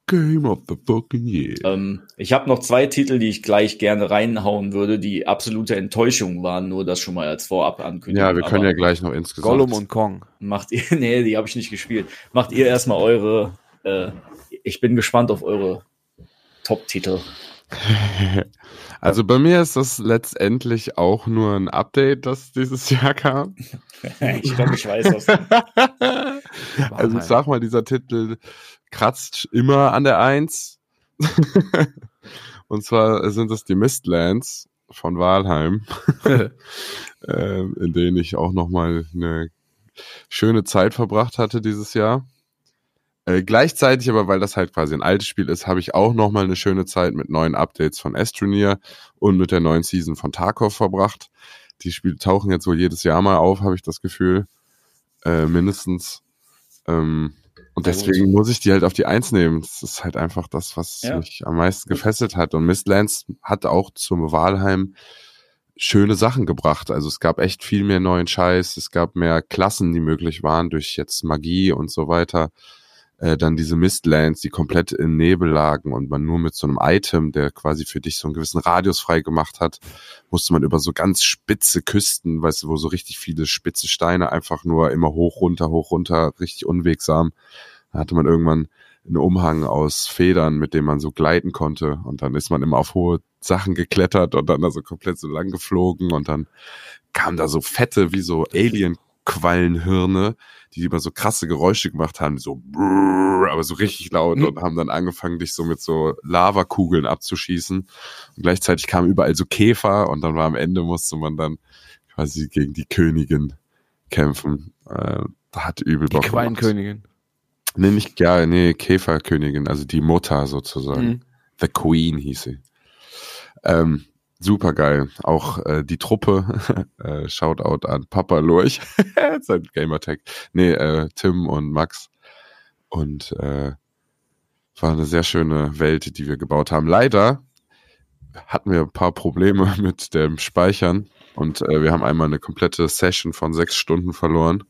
Game of the fucking year. Ähm, ich habe noch zwei Titel, die ich gleich gerne reinhauen würde, die absolute Enttäuschung waren, nur das schon mal als Vorab-Ankündigung. Ja, wir können Aber ja gleich noch insgesamt. Gollum und Kong. Macht ihr, nee, die habe ich nicht gespielt. Macht ihr erstmal eure, äh, ich bin gespannt auf eure Top-Titel. Also bei mir ist das letztendlich auch nur ein Update, das dieses Jahr kam. ich glaube, ich weiß was. Also ich sag mal, dieser Titel kratzt immer an der Eins. Und zwar sind es die Mistlands von Walheim, ähm, in denen ich auch nochmal eine schöne Zeit verbracht hatte dieses Jahr. Äh, gleichzeitig aber, weil das halt quasi ein altes Spiel ist, habe ich auch nochmal eine schöne Zeit mit neuen Updates von Astroneer und mit der neuen Season von Tarkov verbracht. Die Spiele tauchen jetzt wohl jedes Jahr mal auf, habe ich das Gefühl. Äh, mindestens. Ähm, und deswegen muss ich die halt auf die Eins nehmen. Das ist halt einfach das, was Ja. mich am meisten gefesselt hat. Und Mistlands hat auch zum Wahlheim schöne Sachen gebracht. Also es gab echt viel mehr neuen Scheiß. Es gab mehr Klassen, die möglich waren durch jetzt Magie und so weiter. Äh, dann diese Mistlands, die komplett in Nebel lagen und man nur mit so einem Item, der quasi für dich so einen gewissen Radius frei gemacht hat, musste man über so ganz spitze Küsten, weißt du, wo so richtig viele spitze Steine einfach nur immer hoch, runter, hoch, runter, richtig unwegsam. Da hatte man irgendwann einen Umhang aus Federn, mit dem man so gleiten konnte und dann ist man immer auf hohe Sachen geklettert und dann da so komplett so lang geflogen und dann kamen da so fette, wie so Alien-Quallenhirne, die immer so krasse Geräusche gemacht haben, so brrr, aber so richtig laut und haben dann angefangen, dich so mit so Lavakugeln abzuschießen. Und gleichzeitig kamen überall so Käfer und dann war am Ende musste man dann quasi gegen die Königin kämpfen. Äh, da hat übel Die Bock gemacht. Quainkönigin. Nee, nicht, ja, nee, Käferkönigin, also die Mutter sozusagen. Mhm. The Queen hieß sie. Ähm, super geil. Auch äh, die Truppe, äh, Shoutout an Papa Lurch, sein Gamertag. Nee, äh, Tim und Max. Und äh, war eine sehr schöne Welt, die wir gebaut haben. Leider hatten wir ein paar Probleme mit dem Speichern und äh, wir haben einmal eine komplette Session von sechs Stunden verloren.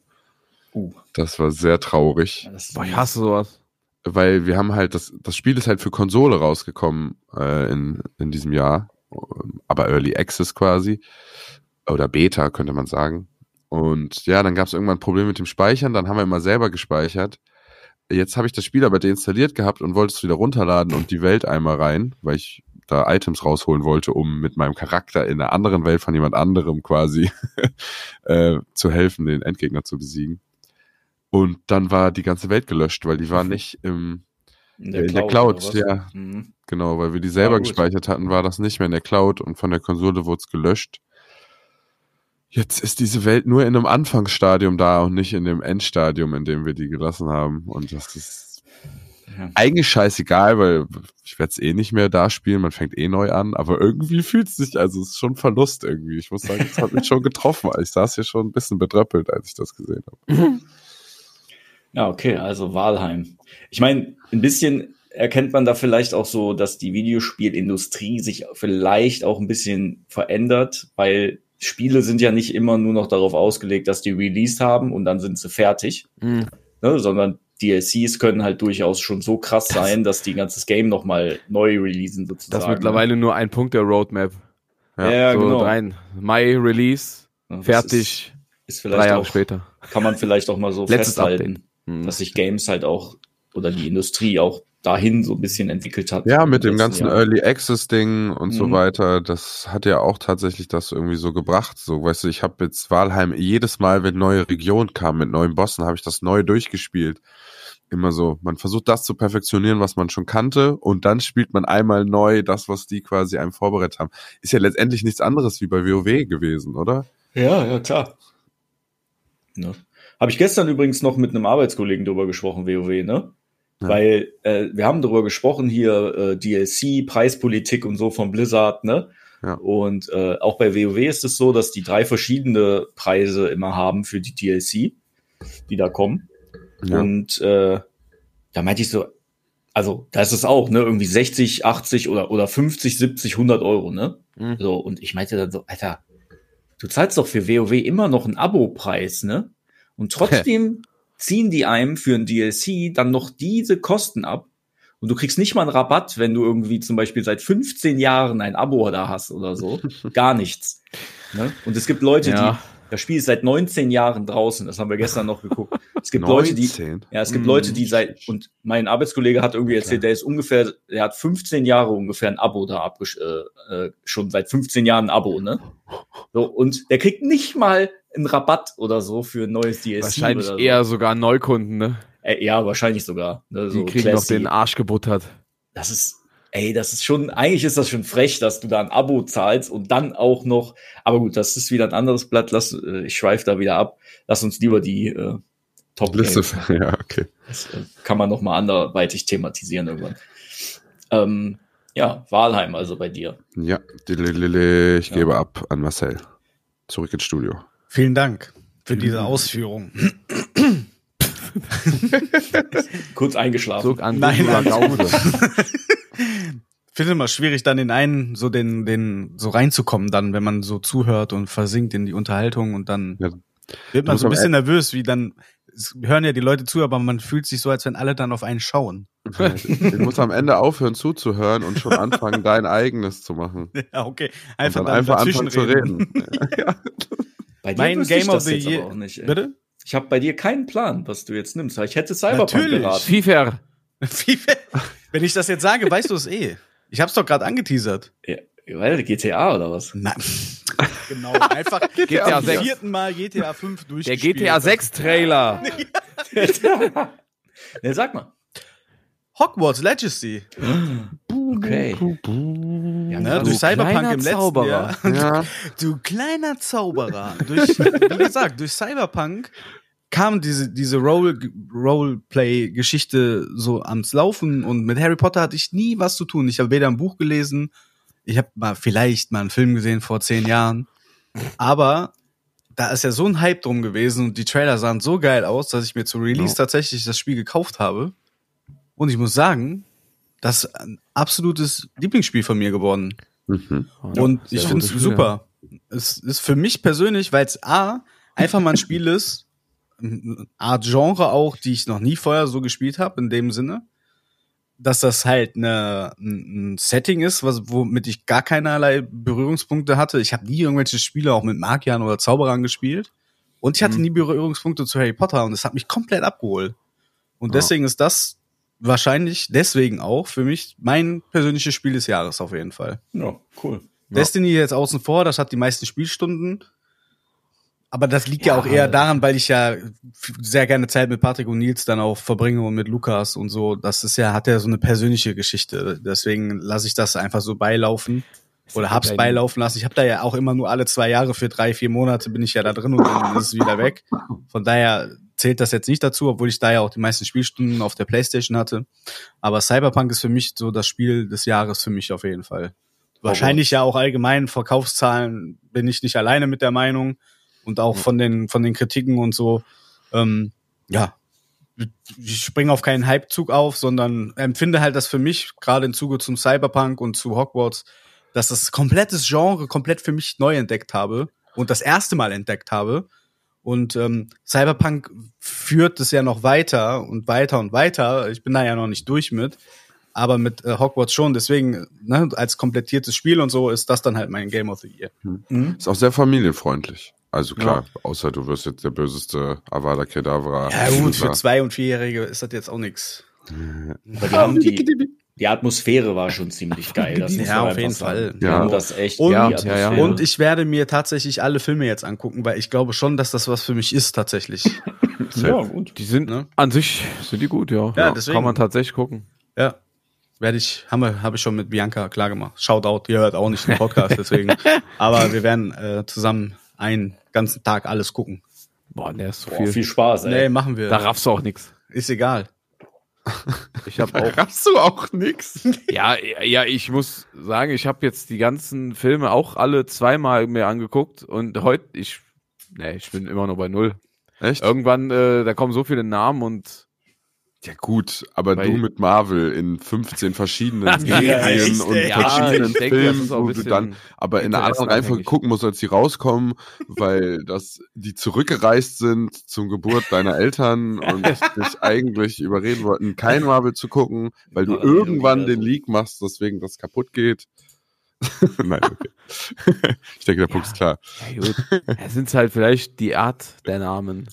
Uh, Das war sehr traurig das Boah, ich hasse sowas. weil wir haben halt, das, das Spiel ist halt für Konsole rausgekommen äh, in, in diesem Jahr, aber Early Access quasi, oder Beta könnte man sagen. Und ja, dann gab es irgendwann ein Problem mit dem Speichern, dann haben wir immer selber gespeichert. Jetzt habe ich das Spiel aber deinstalliert gehabt und wollte es wieder runterladen und die Welt einmal rein, weil ich da Items rausholen wollte, um mit meinem Charakter in einer anderen Welt von jemand anderem quasi äh, zu helfen, den Endgegner zu besiegen. Und dann war die ganze Welt gelöscht, weil die war nicht im, in in der Cloud, ja. Mhm. genau, weil wir die selber Ah, gut. gespeichert hatten, war das nicht mehr in der Cloud und von der Konsole wurde es gelöscht. Jetzt ist diese Welt nur in einem Anfangsstadium da und nicht in dem Endstadium, in dem wir die gelassen haben. Und das ist Ja. eigentlich scheißegal, weil ich werde es eh nicht mehr da spielen, man fängt eh neu an, aber irgendwie fühlt es sich, also es ist schon Verlust irgendwie. Ich muss sagen, es hat mich schon getroffen. Ich saß hier schon ein bisschen bedröppelt, als ich das gesehen habe. Ja, okay, also Walheim. Ich meine, ein bisschen erkennt man da vielleicht auch so, dass die Videospielindustrie sich vielleicht auch ein bisschen verändert, weil Spiele sind ja nicht immer nur noch darauf ausgelegt, dass die released haben und dann sind sie fertig, Mhm. ne, sondern DLCs können halt durchaus schon so krass Das- sein, dass die ein ganzes Game nochmal neu releasen sozusagen. Das ist mittlerweile nur ein Punkt der Roadmap. Ja, ja so genau. rein. Mai Release, Ja, fertig, Ist, ist drei vielleicht Jahre auch, später. kann man vielleicht auch mal so Letztes festhalten, Mhm. dass sich Games halt auch oder die Industrie auch dahin so ein bisschen entwickelt hat. Ja, mit dem ganzen Jahren. Early Access Ding und so Mhm. weiter, das hat ja auch tatsächlich das irgendwie so gebracht. So, weißt du, ich habe jetzt Walheim jedes Mal, wenn neue Regionen kamen mit neuen Bossen, habe ich das neu durchgespielt. Immer so, man versucht das zu perfektionieren, was man schon kannte, und dann spielt man einmal neu das, was die quasi einem vorbereitet haben. Ist ja letztendlich nichts anderes wie bei WoW gewesen, oder? Ja, ja, klar. Ne? Habe ich gestern übrigens noch mit einem Arbeitskollegen drüber gesprochen, WoW, ne? Ja. Weil äh, wir haben darüber gesprochen hier, äh, DLC, Preispolitik und so von Blizzard, ne? Ja. Und äh, auch bei WoW ist es so, dass die drei verschiedene Preise immer haben für die DLC, die da kommen. Ja. Und äh, da meinte ich so, also da ist es auch, ne, irgendwie 60, 80 oder, oder 50, 70, 100 Euro, ne? Mhm. So, und ich meinte dann so, Alter, du zahlst doch für WoW immer noch einen Abo-Preis, ne? Und trotzdem ziehen die einem für ein DLC dann noch diese Kosten ab. Und du kriegst nicht mal einen Rabatt, wenn du irgendwie zum Beispiel seit 15 Jahren ein Abo da hast oder so. Gar nichts. Ne? Und es gibt Leute, Ja. die, das Spiel ist seit 19 Jahren draußen. Das haben wir gestern noch geguckt. Es gibt Leute, die, 19? ja, es gibt. Leute, die seit, und mein Arbeitskollege hat irgendwie erzählt, der ist ungefähr, der hat 15 Jahre ungefähr ein Abo da abgesch, äh, äh, schon seit 15 Jahren ein Abo, ne? So, und der kriegt nicht mal einen Rabatt oder so für ein neues DLC. Wahrscheinlich oder so. eher sogar Neukunden, ne? Äh, ja, wahrscheinlich sogar. Ne, Die so kriegen noch Classy. den Arsch gebuttert. Das ist, ey, das ist schon, eigentlich ist das schon frech, dass du da ein Abo zahlst und dann auch noch, aber gut, das ist wieder ein anderes Blatt, lass, äh, ich schweife da wieder ab. Lass uns lieber die äh, Top Liste, Games ja, okay. Das äh, kann man noch mal anderweitig thematisieren irgendwann. Ähm, ja, Walheim also bei dir. Ja, ich Ja. gebe ab an Marcel. Zurück ins Studio. Vielen Dank für diese Ausführung. Kurz eingeschlafen. An Nein, nein. Finde immer schwierig, dann in einen, so den, den, so reinzukommen, dann, wenn man so zuhört und versinkt in die Unterhaltung und dann Ja. wird man so ein bisschen nervös, wie dann, es hören ja die Leute zu, aber man fühlt sich so, als wenn alle dann auf einen schauen. Ich muss am Ende aufhören zuzuhören und schon anfangen, dein eigenes zu machen. Ja, okay. Und Einfach dann dann einfach anfangen zu reden. reden. bei dir Mein Game ich of das the jetzt Year. auch nicht. Ey. Bitte? Ich habe bei dir keinen Plan, was du jetzt nimmst. Ich hätte Cyberpunk Natürlich. geraten. FIFA. FIFA. Wenn ich das jetzt sage, weißt du es eh. Ich hab's doch gerade angeteasert. Ja, weil GTA oder was? Nein. genau, einfach GTA zum 6. vierten Mal GTA 5 Der durchgespielt. GTA 6 Trailer. Ne, sag mal. Hogwarts Legacy. Okay. Ja, ne, du durch Cyberpunk kleiner im letzten Zauberer. Jahr. Ja, Du kleiner Zauberer. Durch, wie gesagt, durch Cyberpunk kam diese, diese Role, Roleplay-Geschichte so ans Laufen und mit Harry Potter hatte ich nie was zu tun. Ich habe weder ein Buch gelesen, ich habe mal vielleicht mal einen Film gesehen vor zehn Jahren, aber da ist ja so ein Hype drum gewesen und die Trailer sahen so geil aus, dass ich mir zu Release Ja. tatsächlich das Spiel gekauft habe. Und ich muss sagen, das ist ein absolutes Lieblingsspiel von mir geworden. mhm. Und sehr ich finde es super. Es ist für mich persönlich, weil es A, einfach mal ein Spiel ist, eine Art Genre auch, die ich noch nie vorher so gespielt habe, in dem Sinne, dass das halt eine, ein Setting ist, was, womit ich gar keinerlei Berührungspunkte hatte. Ich habe nie irgendwelche Spiele auch mit Magiern oder Zauberern gespielt. Und ich hatte Mhm. nie Berührungspunkte zu Harry Potter und das hat mich komplett abgeholt. Und Ja. deswegen ist das wahrscheinlich deswegen auch für mich mein persönliches Spiel des Jahres auf jeden Fall. Ja, cool. Ja. Destiny jetzt außen vor, das hat die meisten Spielstunden. Aber das liegt ja, auch eher daran, weil ich ja sehr gerne Zeit mit Patrick und Nils dann auch verbringe und mit Lukas und so. Das ist ja, hat ja so eine persönliche Geschichte. Deswegen lasse ich das einfach so beilaufen. Oder hab's dein- beilaufen lassen. Ich habe da ja auch immer nur alle zwei Jahre für drei, vier Monate bin ich ja da drin und dann ist es wieder weg. Von daher zählt das jetzt nicht dazu, obwohl ich da ja auch die meisten Spielstunden auf der Playstation hatte. Aber Cyberpunk ist für mich so das Spiel des Jahres für mich auf jeden Fall. Wahrscheinlich ja auch allgemein Verkaufszahlen bin ich nicht alleine mit der Meinung und auch von den von den Kritiken und so. Ähm, ja, ich springe auf keinen Hypezug auf, sondern empfinde halt das für mich gerade im Zuge zum Cyberpunk und zu Hogwarts, dass das komplettes Genre komplett für mich neu entdeckt habe und das erste Mal entdeckt habe. Und ähm, Cyberpunk führt es ja noch weiter und weiter und weiter. Ich bin da ja noch nicht durch mit, aber mit äh, Hogwarts schon. Deswegen, ne, als komplettiertes Spiel und so ist das dann halt mein Game of the Year. Mhm. Ist auch sehr familienfreundlich. Also klar, außer du wirst jetzt der böseste Avada Kedavra. Ja gut, für zwei- und vierjährige ist das jetzt auch nix. Aber die haben die, die Atmosphäre war schon ziemlich geil. Das Ja, auf jeden sagen. Fall. Die Ja. haben das echt. Und- Ja, ja. Und ich werde mir tatsächlich alle Filme jetzt angucken, weil ich glaube schon, dass das was für mich ist tatsächlich. ja, gut. Die sind Ne? an sich sind die gut, ja. Ja, deswegen. Kann man tatsächlich gucken. Ja. Werde ich, haben wir, habe ich schon mit Bianca klar gemacht. Shoutout, ihr hört auch nicht den Podcast, deswegen. Aber wir werden äh, zusammen einen ganzen Tag alles gucken. Boah, der ist so Boah, viel. viel Spaß, ey. Nee, machen wir. Da raffst du auch nix. Ist egal. Ich habe auch. Hast du auch nix? ja, ja, ich muss sagen, ich habe jetzt die ganzen Filme auch alle zweimal mir angeguckt und heute ich nee, ich bin immer nur bei null. Echt? Irgendwann äh, da kommen so viele Namen und Ja gut, aber Weil- du mit Marvel in 15 verschiedenen Ja, Serien und Ja, verschiedenen denke, Filmen, wo du dann aber in einer anderen Reihenfolge gucken musst, als die rauskommen, weil das die zurückgereist sind zum Geburt deiner Eltern und dich eigentlich überreden wollten, kein Marvel zu gucken, weil du irgendwann den. Leak machst, deswegen das kaputt geht. Nein, okay. ich denke, der Punkt ist klar. Ja, gut. Es sind halt vielleicht die Art der Namen.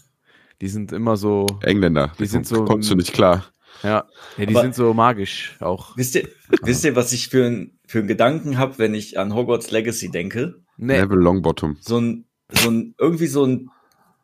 Die sind immer so, Engländer, Die sind so- kommst du nicht klar. ja, ja die Aber- sind so magisch auch. Wisst ihr, wisst ihr, was ich für, ein, für einen Gedanken habe, wenn ich an Hogwarts Legacy denke? Nee, Neville Longbottom. So ein, so ein, irgendwie so ein,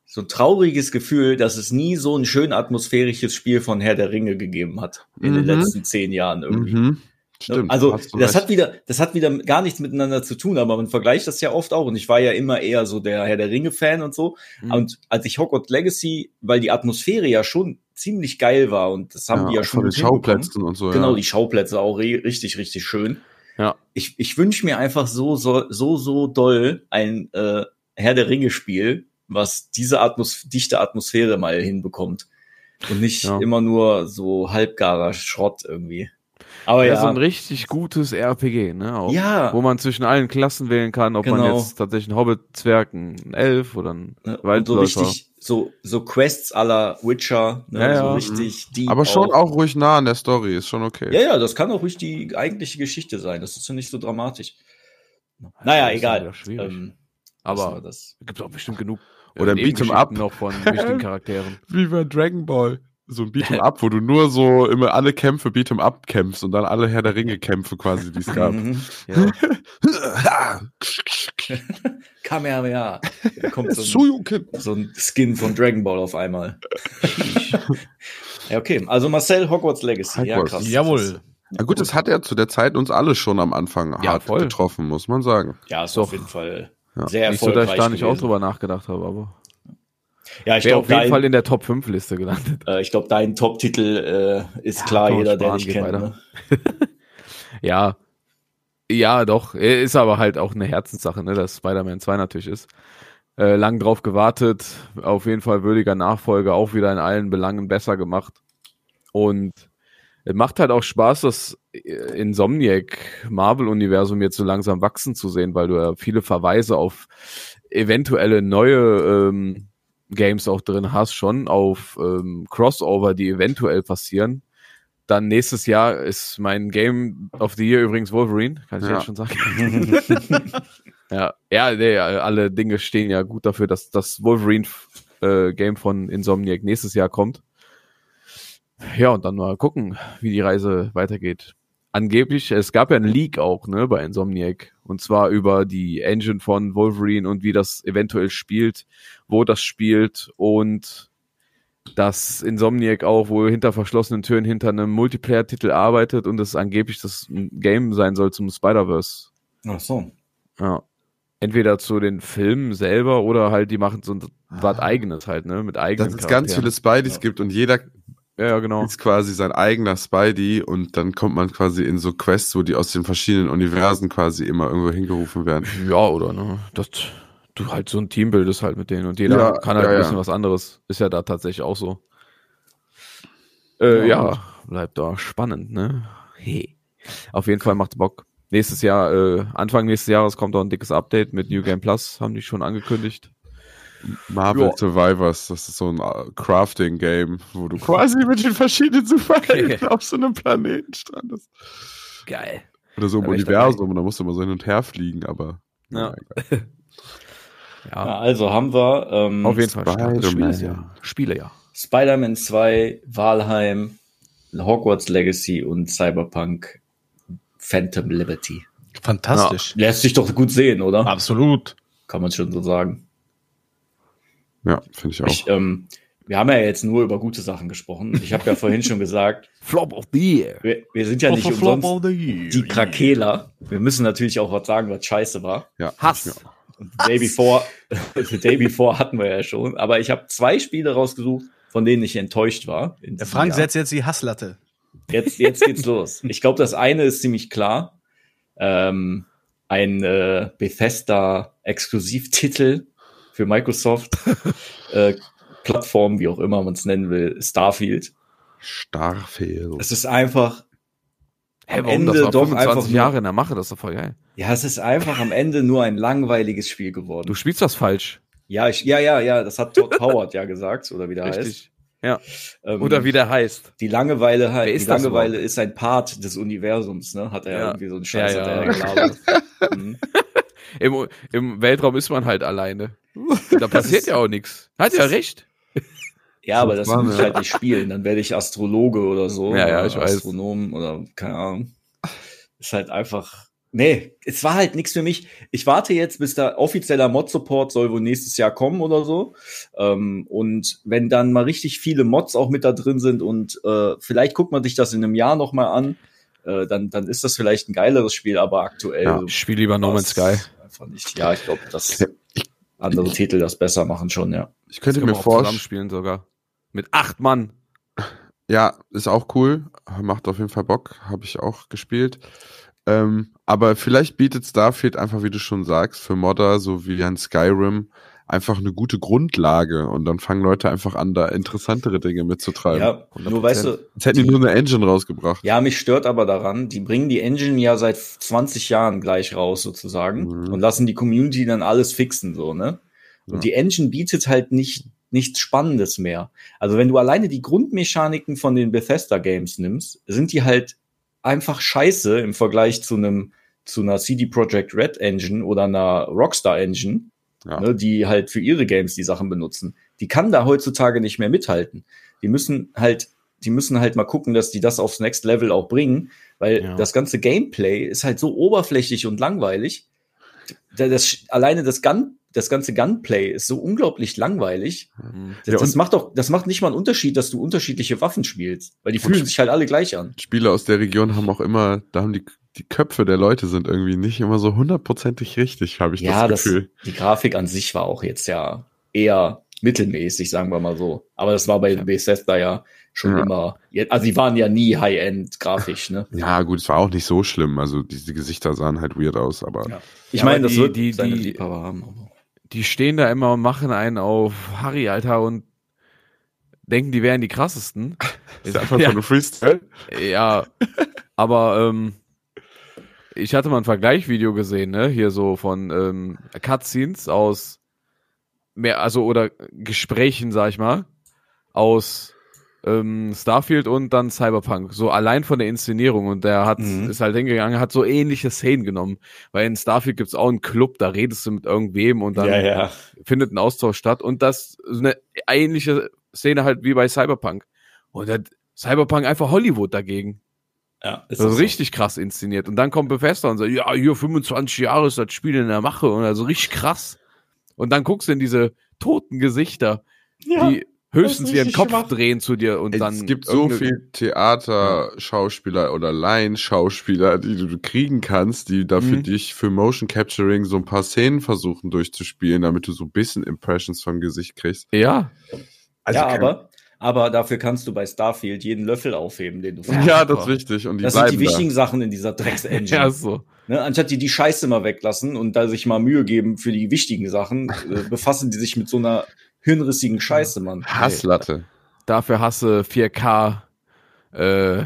so ein trauriges Gefühl, dass es nie so ein schön atmosphärisches Spiel von Herr der Ringe gegeben hat in den Mhm. letzten zehn Jahren irgendwie. Mhm. Stimmt. also das recht. hat wieder, das hat wieder gar nichts miteinander zu tun, aber man vergleicht das ja oft auch. Und ich war ja immer eher so der Herr der Ringe-Fan und so. Mhm. Und als ich Hogwarts Legacy, weil die Atmosphäre ja schon ziemlich geil war und das haben die ja schon von den. Schauplätzen und so. Genau, ja. die Schauplätze auch richtig, richtig schön. Ja. Ich, ich wünsche mir einfach so, so, so, so doll ein äh, Herr der Ringe-Spiel, was diese Atmos dichte Atmosphäre mal hinbekommt. Und nicht Ja. immer nur so halbgarer Schrott irgendwie. Aber ja, ja, so ein richtig gutes RPG, ne? Auch, Ja. Wo man zwischen allen Klassen wählen kann, ob man Genau. jetzt tatsächlich ein Hobbit-Zwerg, ein Elf oder ein ne, und so Waldläufer. richtig, so, so Quests aller Witcher, ne, Ja, so ja. richtig deep Aber schon auch ruhig nah an der Story, ist schon okay. Ja, ja, das kann auch ruhig die eigentliche Geschichte sein. Das ist ja nicht so dramatisch. Naja, egal. Ähm, Aber das. gibt auch bestimmt genug Oder Beat'em Up. Noch von wichtigen Charakteren. Wie bei Dragon Ball. So ein Beat'em Up, wo du nur so immer alle Kämpfe Beat'em Up kämpfst und dann alle Herr der Ringe Kämpfe quasi, die es gab. Mhm. Ja. Kamehameha. Da kommt so ein, so ein Skin von Dragon Ball auf einmal. ja, okay. Also Marcel Hogwarts Legacy. Ja, Hogwarts. krass. Jawohl. Na gut, das hat ja zu der Zeit uns alle schon am Anfang Ja, hart voll. getroffen, muss man sagen. Ja, ist Doch. auf jeden Fall Ja. sehr Nicht so, dass erfolgreich. ich da nicht auch gewesen. drüber nachgedacht habe, aber Ja, ich glaube, auf jeden dein, Fall in der Top 5 Liste gelandet. äh, ich glaub, dein Top-Titel äh, ist klar, kann man jeder, der dich kennt. Ne? Ja. Ja, doch. Ist aber halt auch eine Herzenssache, ne, dass Spider-Man 2 natürlich ist. Äh, lang drauf gewartet, auf jeden Fall würdiger Nachfolger, auch wieder in allen Belangen besser gemacht. Und es macht halt auch Spaß, das äh, Insomniac Marvel-Universum jetzt so langsam wachsen zu sehen, weil du ja viele Verweise auf eventuelle neue ähm, Games auch drin hast, schon auf ähm, Crossover, die eventuell passieren. Dann nächstes Jahr ist mein Game of the Year übrigens Wolverine, kann ich Ja. jetzt schon sagen. ja, ja, nee, alle Dinge stehen ja gut dafür, dass das Wolverine äh, Game von Insomniac nächstes Jahr kommt. Ja, und dann mal gucken, wie die Reise weitergeht. Angeblich, es gab ja einen Leak auch, ne, bei Insomniac. Und zwar über die Engine von Wolverine und wie das eventuell spielt, wo das spielt und dass Insomniac auch wohl hinter verschlossenen Türen hinter einem Multiplayer-Titel arbeitet und es angeblich das Game sein soll zum Spider-Verse. Ach so. Ja. Entweder zu den Filmen selber oder halt die machen so ein was eigenes halt, ne, mit eigenen Dass es ganz viele Spideys Ja. gibt und jeder Ja, ja, genau. ist quasi sein eigener Spidey und dann kommt man quasi in so Quests, wo die aus den verschiedenen Universen quasi immer irgendwo hingerufen werden. Ja, oder, ne, dass du halt so ein Team bildest halt mit denen und jeder Ja, kann halt ja, ein ja. bisschen was anderes. Ist ja da tatsächlich auch so. Äh, ja, bleibt da spannend, ne? Hey. Auf jeden Fall macht Bock. Nächstes Jahr, äh, Anfang nächstes Jahres kommt auch ein dickes Update mit New Game Plus, haben die schon angekündigt. Marvel Ja. Survivors, das ist so ein äh, Crafting-Game, wo du quasi mit den verschiedenen Superhelden auf so einem Planeten strandest. Geil. Oder so im Universum, und da musst du immer so hin und her fliegen, aber. Ja. Ja, Ja, also haben wir ähm, auf jeden Fall. Spielejahr. Spielejahr. Spider-Man 2, Valheim, Hogwarts Legacy und Cyberpunk Phantom Liberty. Fantastisch. Lässt sich doch gut sehen, oder? Absolut. Kann man schon so sagen. Ja, finde ich auch. Ich, ähm, wir haben ja jetzt nur über gute Sachen gesprochen. Ich habe ja vorhin schon gesagt, Flop of the Year. wir, wir sind ja nicht umsonst die Krakeler. Wir müssen natürlich auch was sagen, was scheiße war. ja, Hass. Und the Day Before, the Day Before hatten wir ja schon. Aber ich habe zwei Spiele rausgesucht, von denen ich enttäuscht war. Der Frank Jahr. setzt jetzt die Hasslatte. Jetzt, jetzt geht's los. Ich glaube, das eine ist ziemlich klar. Ähm, ein äh, Bethesda-Exklusivtitel für Microsoft. äh, Plattform, wie auch immer man es nennen will, Starfield. Starfield. Es ist einfach, Am warum? Das Ende war doch 25 einfach Jahre in der Mache, das ist doch voll geil. ja, es ist einfach am Ende nur ein langweiliges Spiel geworden. Du spielst das falsch. ja, ich, ja, ja, ja, das hat Todd Howard ja gesagt, oder wie der heißt. Richtig. Ja. Ähm, Oder wie der heißt. Die Langeweile halt, die ist das Langeweile überhaupt? ist ein Part des Universums, ne? Hat er ja irgendwie so einen Scheiß Ja, er ja gelabert. mhm. Im, Im Weltraum ist man halt alleine. Da passiert ja auch nichts. Hat ja recht. Ja, aber das muss ich halt nicht spielen. Dann werde ich Astrologe oder so. Ja, ja, oder ich weiß. Astronom oder keine Ahnung. Ist halt einfach. Nee, es war halt nichts für mich. Ich warte jetzt, bis da offizieller Mod-Support soll wohl nächstes Jahr kommen oder so. Ähm, und wenn dann mal richtig viele Mods auch mit da drin sind und äh, vielleicht guckt man sich das in einem Jahr noch mal an, äh, dann, dann ist das vielleicht ein geileres Spiel, aber aktuell. Ja, Ich spiele lieber No Man's Sky. Einfach nicht. Ja, ich glaube, dass andere Titel das besser machen schon, ja. Ich könnte mir vorstellen, spielen sogar. Mit acht Mann. ja, ist auch cool, macht auf jeden Fall Bock, habe ich auch gespielt. Ähm, aber vielleicht bietet Starfield einfach, wie du schon sagst, für Modder, so wie ein Skyrim, einfach eine gute Grundlage und dann fangen Leute einfach an, da interessantere Dinge mitzutreiben. Ja, nur weißt du, Jetzt hätten die nur eine Engine rausgebracht. Ja, mich stört aber daran, die bringen die Engine ja seit 20 Jahren gleich raus sozusagen Mhm. und lassen die Community dann alles fixen so, ne? Und Ja. die Engine bietet halt nicht nichts Spannendes mehr. Also wenn du alleine die Grundmechaniken von den Bethesda Games nimmst, sind die halt einfach scheiße im Vergleich zu einem zu einer CD Projekt Red Engine oder einer Rockstar Engine, Ja. ne, die halt für ihre Games die Sachen benutzen. Die kann da heutzutage nicht mehr mithalten. Die müssen halt, die müssen halt mal gucken, dass die das aufs Next Level auch bringen, weil Ja. das ganze Gameplay ist halt so oberflächlich und langweilig. Da- Das, alleine das Gun, das ganze Gunplay ist so unglaublich langweilig. Mhm. Das, Ja, das macht doch, das macht nicht mal einen Unterschied, dass du unterschiedliche Waffen spielst, weil die fühlen sich halt alle gleich an. Spieler aus der Region haben auch immer, da haben die, die Köpfe der Leute sind irgendwie nicht immer so hundertprozentig richtig, habe ich Ja, das das, Gefühl. die Grafik an sich war auch jetzt ja eher mittelmäßig, sagen wir mal so. Aber das war bei Bethesda ja schon Ja. immer, also die waren ja nie High-End grafisch, ne? Ja, gut, es war auch nicht so schlimm. Also diese Gesichter sahen halt weird aus, aber Ja. Ich Ja, meine, das die- wird die- seine die- Liebhaber haben. Die stehen da immer und machen einen auf Harry, Alter, und denken, die wären die krassesten. ist einfach ja, so Freestyle. ja, aber ähm, ich hatte mal ein Vergleichvideo gesehen, ne? Hier so von ähm, Cutscenes aus mehr, also oder Gesprächen, sag ich mal, aus ähm, Starfield und dann Cyberpunk. So allein von der Inszenierung. Und der hat, Mhm. ist halt hingegangen, hat so ähnliche Szenen genommen. Weil in Starfield gibt's auch einen Club, da redest du mit irgendwem und dann ja, ja. findet ein Austausch statt. Und das ist eine ähnliche Szene halt wie bei Cyberpunk. Und hat Cyberpunk einfach Hollywood dagegen. ja ist ist auch so. richtig krass inszeniert. Und dann kommt Bethesda und sagt, ja, hier 25 Jahre ist das Spiel in der Mache und also richtig krass. Und dann guckst du in diese toten Gesichter, Ja. die höchstens ihren Kopf schwach. drehen zu dir und dann es gibt so viel Theater-Schauspieler oder Laienschauspieler, die du kriegen kannst, die da für Mhm. dich für Motion Capturing so ein paar Szenen versuchen durchzuspielen, damit du so ein bisschen Impressions vom Gesicht kriegst. Ja, Also ja, aber, aber dafür kannst du bei Starfield jeden Löffel aufheben, den du Ja, Ja, das ist richtig. Und die Das sind die bleiben da. wichtigen Sachen in dieser Drecks-Engine. ja, so. Ne, anstatt die die Scheiße mal weglassen und da sich mal Mühe geben für die wichtigen Sachen, äh, befassen die sich mit so einer hirnrissigen Scheiße, Mann. Hasslatte. Dafür hasse 4K, äh,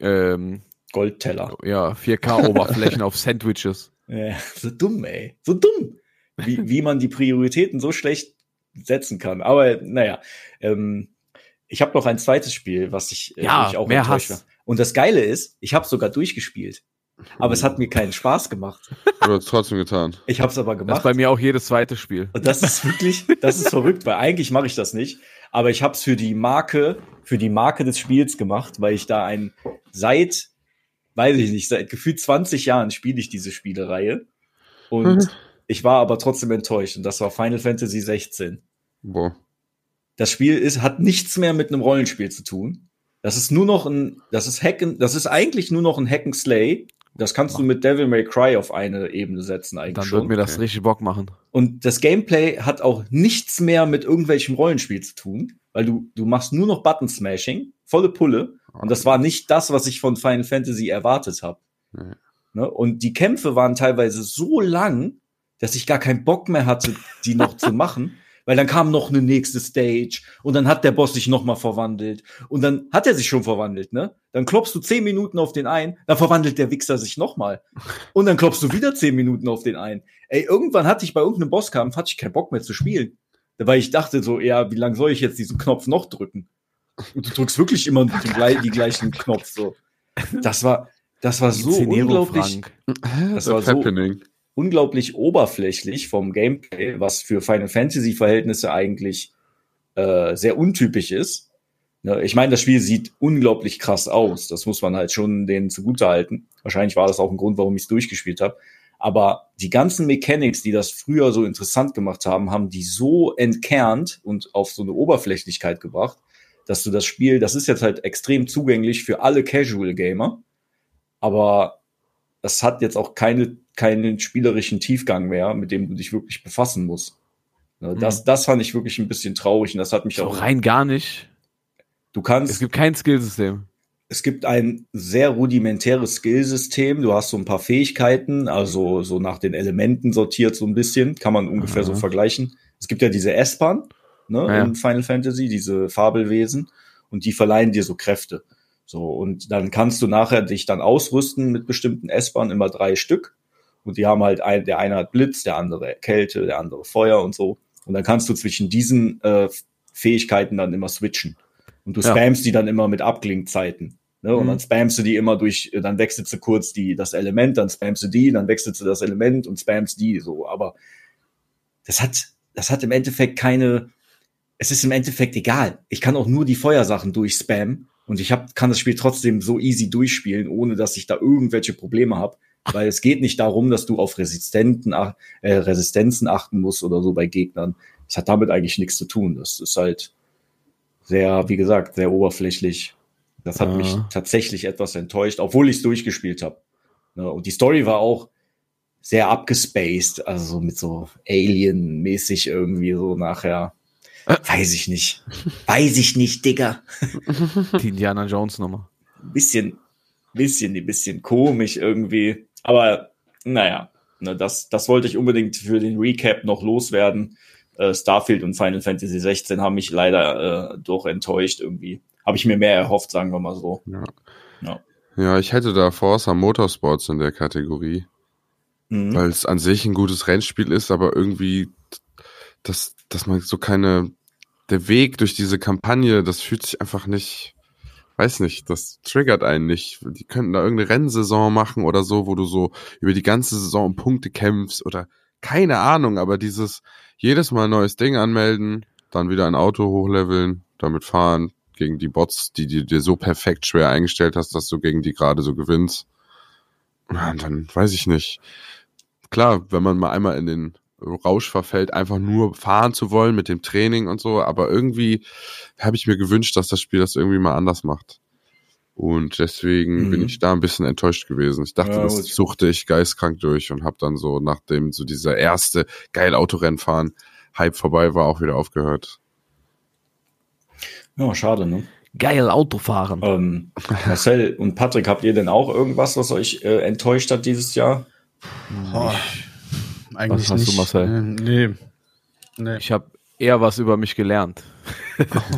ähm, Goldteller. ja, 4K-Oberflächen auf Sandwiches. Ja, so dumm, ey. So dumm. Wie, wie man die Prioritäten so schlecht setzen kann. Aber naja, ähm, ich habe noch ein zweites Spiel, was ich, äh, Ja, ich auch mehr enttäuscht Hass. war. Und das Geile ist, ich habe sogar durchgespielt. Aber es hat mir keinen Spaß gemacht. Du hast trotzdem getan. Ich habe es aber Das gemacht. ist bei mir auch jedes zweite Spiel. Und das ist wirklich, das ist verrückt, weil eigentlich mache ich das nicht. Aber ich habe es für die Marke, für die Marke des Spiels gemacht, weil ich da ein seit, weiß ich nicht, seit gefühlt 20 Jahren spiele ich diese Spielereihe. Und ich war aber trotzdem enttäuscht. Und das war Final Fantasy 16. Boah. Das Spiel ist, hat nichts mehr mit einem Rollenspiel zu tun. Das ist nur noch ein, das ist Hacken, das ist eigentlich nur noch ein Hack and Slay. Das kannst du mit Devil May Cry auf eine Ebene setzen eigentlich Dann schon. wird mir das richtig Bock machen. Und das Gameplay hat auch nichts mehr mit irgendwelchem Rollenspiel zu tun, weil du, du machst nur noch Button Smashing, volle Pulle. Und das war nicht das, was ich von Final Fantasy erwartet habe. Nee. Ne? Und die Kämpfe waren teilweise so lang, dass ich gar keinen Bock mehr hatte, die noch zu machen, weil dann kam noch eine nächste Stage und dann hat der Boss sich nochmal verwandelt und dann hat er sich schon verwandelt, ne? Dann klopfst du zehn Minuten auf den ein, dann verwandelt der Wichser sich nochmal und dann klopfst du wieder zehn Minuten auf den ein. Ey, irgendwann hatte ich bei irgendeinem Bosskampf, hatte ich keinen Bock mehr zu spielen, weil ich dachte so, ja, wie lange soll ich jetzt diesen Knopf noch drücken? Und du drückst wirklich immer den, gleich, die gleichen Knopf so. Das war, das war so unglaublich, Frank. das war so happening. Unglaublich oberflächlich vom Gameplay, was für Final Fantasy Verhältnisse eigentlich äh, sehr untypisch ist. Ne, ich meine, das Spiel sieht unglaublich krass aus. Das muss man halt schon denen zugute halten. Wahrscheinlich war das auch ein Grund, warum ich es durchgespielt habe. Aber die ganzen Mechanics, die das früher so interessant gemacht haben, haben die so entkernt und auf so eine Oberflächlichkeit gebracht, dass du das Spiel, das ist jetzt halt extrem zugänglich für alle Casual Gamer, aber das hat jetzt auch keine, keinen spielerischen Tiefgang mehr, mit dem du dich wirklich befassen musst. Ne, Das, das fand ich wirklich ein bisschen traurig und das hat mich So auch. rein gar nicht. Du kannst, Es gibt kein Skillsystem. es gibt ein sehr rudimentäres Skillsystem. Du hast so ein paar Fähigkeiten, also so nach den Elementen sortiert so ein bisschen, kann man ungefähr so Aha. vergleichen. Es gibt ja diese S-Bahn ne, Ja. in Final Fantasy, diese Fabelwesen, und die verleihen dir so Kräfte. So, und dann kannst du nachher dich dann ausrüsten mit bestimmten S-Bahnen, immer drei Stück. Und die haben halt ein, der eine hat Blitz, der andere Kälte, der andere Feuer und so. Und dann kannst du zwischen diesen äh, Fähigkeiten dann immer switchen. Und du Ja. spammst die dann immer mit Abklingzeiten. Ne? Und Mhm. dann spammst du die immer durch, dann wechselst du kurz die, das Element, dann spammst du die, dann wechselst du das Element und spammst die so. Aber das hat, das hat im Endeffekt keine, es ist im Endeffekt egal. Ich kann auch nur die Feuersachen durchspammen und ich hab, kann das Spiel trotzdem so easy durchspielen, ohne dass ich da irgendwelche Probleme habe. Weil es geht nicht darum, dass du auf Resistenten, äh, Resistenzen achten musst oder so bei Gegnern. Das hat damit eigentlich nichts zu tun. Das ist halt sehr, wie gesagt, sehr oberflächlich. Das hat Ja. mich tatsächlich etwas enttäuscht, obwohl ich es durchgespielt habe. Ne, und die Story war auch sehr abgespaced, also so mit so Alien-mäßig irgendwie so nachher. Weiß ich nicht. Weiß ich nicht, Digga. Die Indiana Jones Nummer. Bisschen, bisschen, ein bisschen komisch irgendwie. Aber naja, ne, das, das wollte ich unbedingt für den Recap noch loswerden. Äh, Starfield und Final Fantasy 16 haben mich leider äh, doch enttäuscht irgendwie. Habe ich mir mehr erhofft, sagen wir mal so. Ja. Ja. Ja, ich hätte da Forza Motorsports in der Kategorie, Mhm. weil es an sich ein gutes Rennspiel ist, aber irgendwie, dass, dass man so keine, der Weg durch diese Kampagne, das fühlt sich einfach nicht, weiß nicht, das triggert einen nicht. Die könnten da irgendeine Rennsaison machen oder so, wo du so über die ganze Saison um Punkte kämpfst oder keine Ahnung, aber dieses jedes Mal neues Ding anmelden, dann wieder ein Auto hochleveln, damit fahren, gegen die Bots, die du dir so perfekt schwer eingestellt hast, dass du gegen die gerade so gewinnst. Ja, und dann weiß ich nicht. Klar, wenn man mal einmal in den Rausch verfällt, einfach nur fahren zu wollen mit dem Training und so, aber irgendwie habe ich mir gewünscht, dass das Spiel das irgendwie mal anders macht. Und deswegen Mhm. bin ich da ein bisschen enttäuscht gewesen. Ich dachte, Ja, das suchte ich geistkrank durch und habe dann so, nachdem so dieser erste geil Autorennfahren Hype vorbei war, auch wieder aufgehört. Ja, schade, ne? Geil Autofahren. Ähm, Marcel und Patrick, habt ihr denn auch irgendwas, was euch äh, enttäuscht hat dieses Jahr? Boah, eigentlich Was hast du, nicht. Marcel? Äh, Nee. Nee. Ich habe eher was über mich gelernt.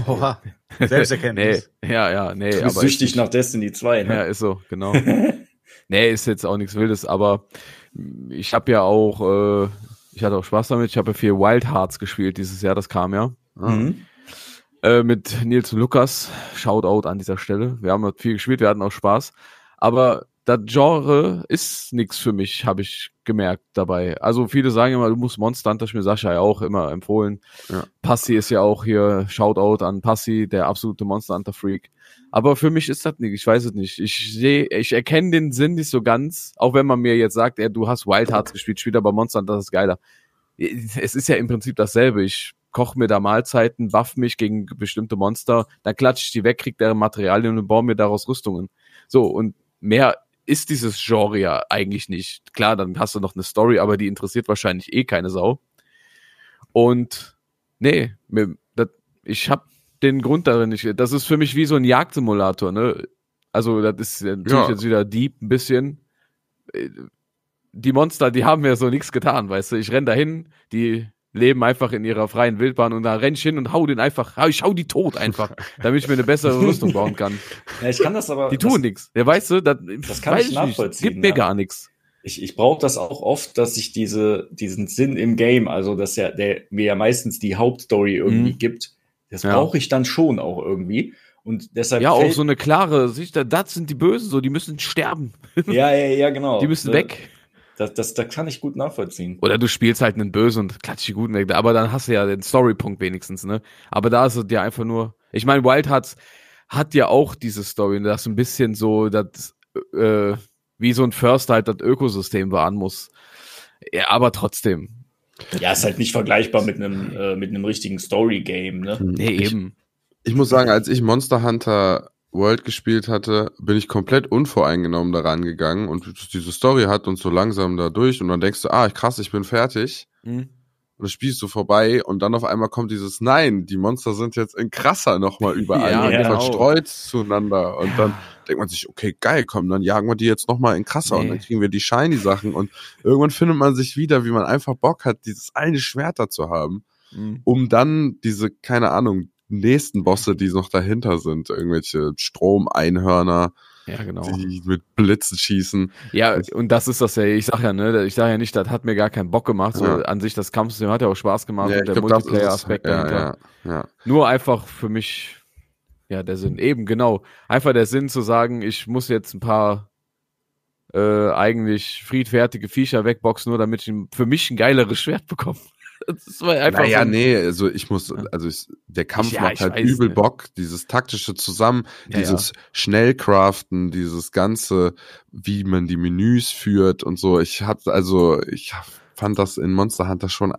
Oha. Selbsterkenntnis. Nee, ja, ja, nee. Du bist aber süchtig ich, nach Destiny 2, ne? Ja, ist so, genau. nee, ist jetzt auch nichts Wildes, aber ich habe ja auch, äh, ich hatte auch Spaß damit. Ich habe ja viel Wild Hearts gespielt dieses Jahr, das kam ja. Mhm. Äh, mit Nils und Lukas. Shoutout an dieser Stelle. Wir haben viel gespielt, wir hatten auch Spaß. Aber das Genre ist nichts für mich, habe ich gemerkt dabei. Also viele sagen immer, du musst Monster Hunter spielen, Sascha ja auch immer empfohlen. Ja. Passi ist ja auch hier, Shoutout an Passi, der absolute Monster Hunter Freak. Aber für mich ist das nicht, ich weiß es nicht. Ich sehe, ich erkenne den Sinn nicht so ganz, auch wenn man mir jetzt sagt, ey, du hast Wild Hearts gespielt, spiel aber Monster Hunter, das ist geiler. Es ist ja im Prinzip dasselbe. Ich koche mir da Mahlzeiten, buff mich gegen bestimmte Monster, dann klatsche ich die weg, krieg deren Materialien und baue mir daraus Rüstungen. So, und mehr ist dieses Genre ja eigentlich nicht. Klar, dann hast du noch eine Story, aber die interessiert wahrscheinlich eh keine Sau. Und nee, mir, das, ich habe den Grund darin nicht. Das ist für mich wie so ein Jagdsimulator, ne? Also, das ist natürlich Ja. jetzt wieder deep ein bisschen. Äh, Die Monster, die haben mir so nichts getan, weißt du. Ich renn dahin, die leben einfach in ihrer freien Wildbahn und da renn ich hin und hau den einfach, hau- ich hau die tot einfach, damit ich mir eine bessere Rüstung bauen kann. Ja, ich kann das aber. Die tun nichts. Ja, weißt du, das, Das kann ich nicht. nachvollziehen, Gibt mir ja. gar nichts. Ich, ich brauche das auch oft, dass ich diese, diesen Sinn im Game, also dass ja, der mir ja meistens die Hauptstory irgendwie Mhm. gibt, das Ja. brauche ich dann schon auch irgendwie. Und deshalb Ja, auch so eine klare Sicht, da- das sind die Bösen, so, die müssen sterben. Ja, ja, ja, genau. Die müssen Ne, weg. Das, das, das kann ich gut nachvollziehen. Oder du spielst halt einen Bösen und klatsch die Guten weg. Aber dann hast du ja den Storypunkt wenigstens, ne? Aber da ist es ja einfach nur. Ich meine, Wild Hearts hat ja auch diese Story, und das ein bisschen so, das, äh, wie so ein Förster halt das Ökosystem wahren muss. Ja, aber trotzdem. Ja, ist halt nicht vergleichbar mit einem, äh, mit einem richtigen Story-Game, ne? Nee, Ich- eben. Ich muss sagen, als ich Monster Hunter World gespielt hatte, bin ich komplett unvoreingenommen daran gegangen und diese Story hat uns so langsam da durch und dann denkst du, ah, krass, ich bin fertig. Mhm. Und das Spiel ist so vorbei und dann auf einmal kommt dieses Nein, die Monster sind jetzt in krasser nochmal überall Ja, und genau. verstreut zueinander. Und dann denkt man sich, okay, geil, komm, dann jagen wir die jetzt nochmal in krasser und Nee. dann kriegen wir die Shiny-Sachen und irgendwann findet man sich wieder, wie man einfach Bock hat, dieses eine Schwert da zu haben, Mhm. um dann diese, keine Ahnung, nächsten Bosse, die noch dahinter sind, irgendwelche Stromeinhörner, Ja, genau. die mit Blitzen schießen. Ja, und das ist das ja, ich sag ja, ne, ich sag ja nicht, das hat mir gar keinen Bock gemacht. So, Ja. an sich, das Kampfsystem hat ja auch Spaß gemacht Ja, und der. Multiplayer-Aspekt ja, dahinter. ja. Nur einfach für mich, ja, der Sinn. Eben, genau. Einfach der Sinn zu sagen, ich muss jetzt ein paar äh, eigentlich friedfertige Viecher wegboxen, nur damit ich für mich ein geileres Schwert bekomme. Das war einfach Naja, so nee, also ich muss, Ja. also ich, der Kampf Ja, macht halt weiß, übel ne. Bock, dieses taktische Zusammen, Ja, dieses Schnellcraften, dieses ganze, wie man die Menüs führt und so. Ich hatte, also ich fand das in Monster Hunter schon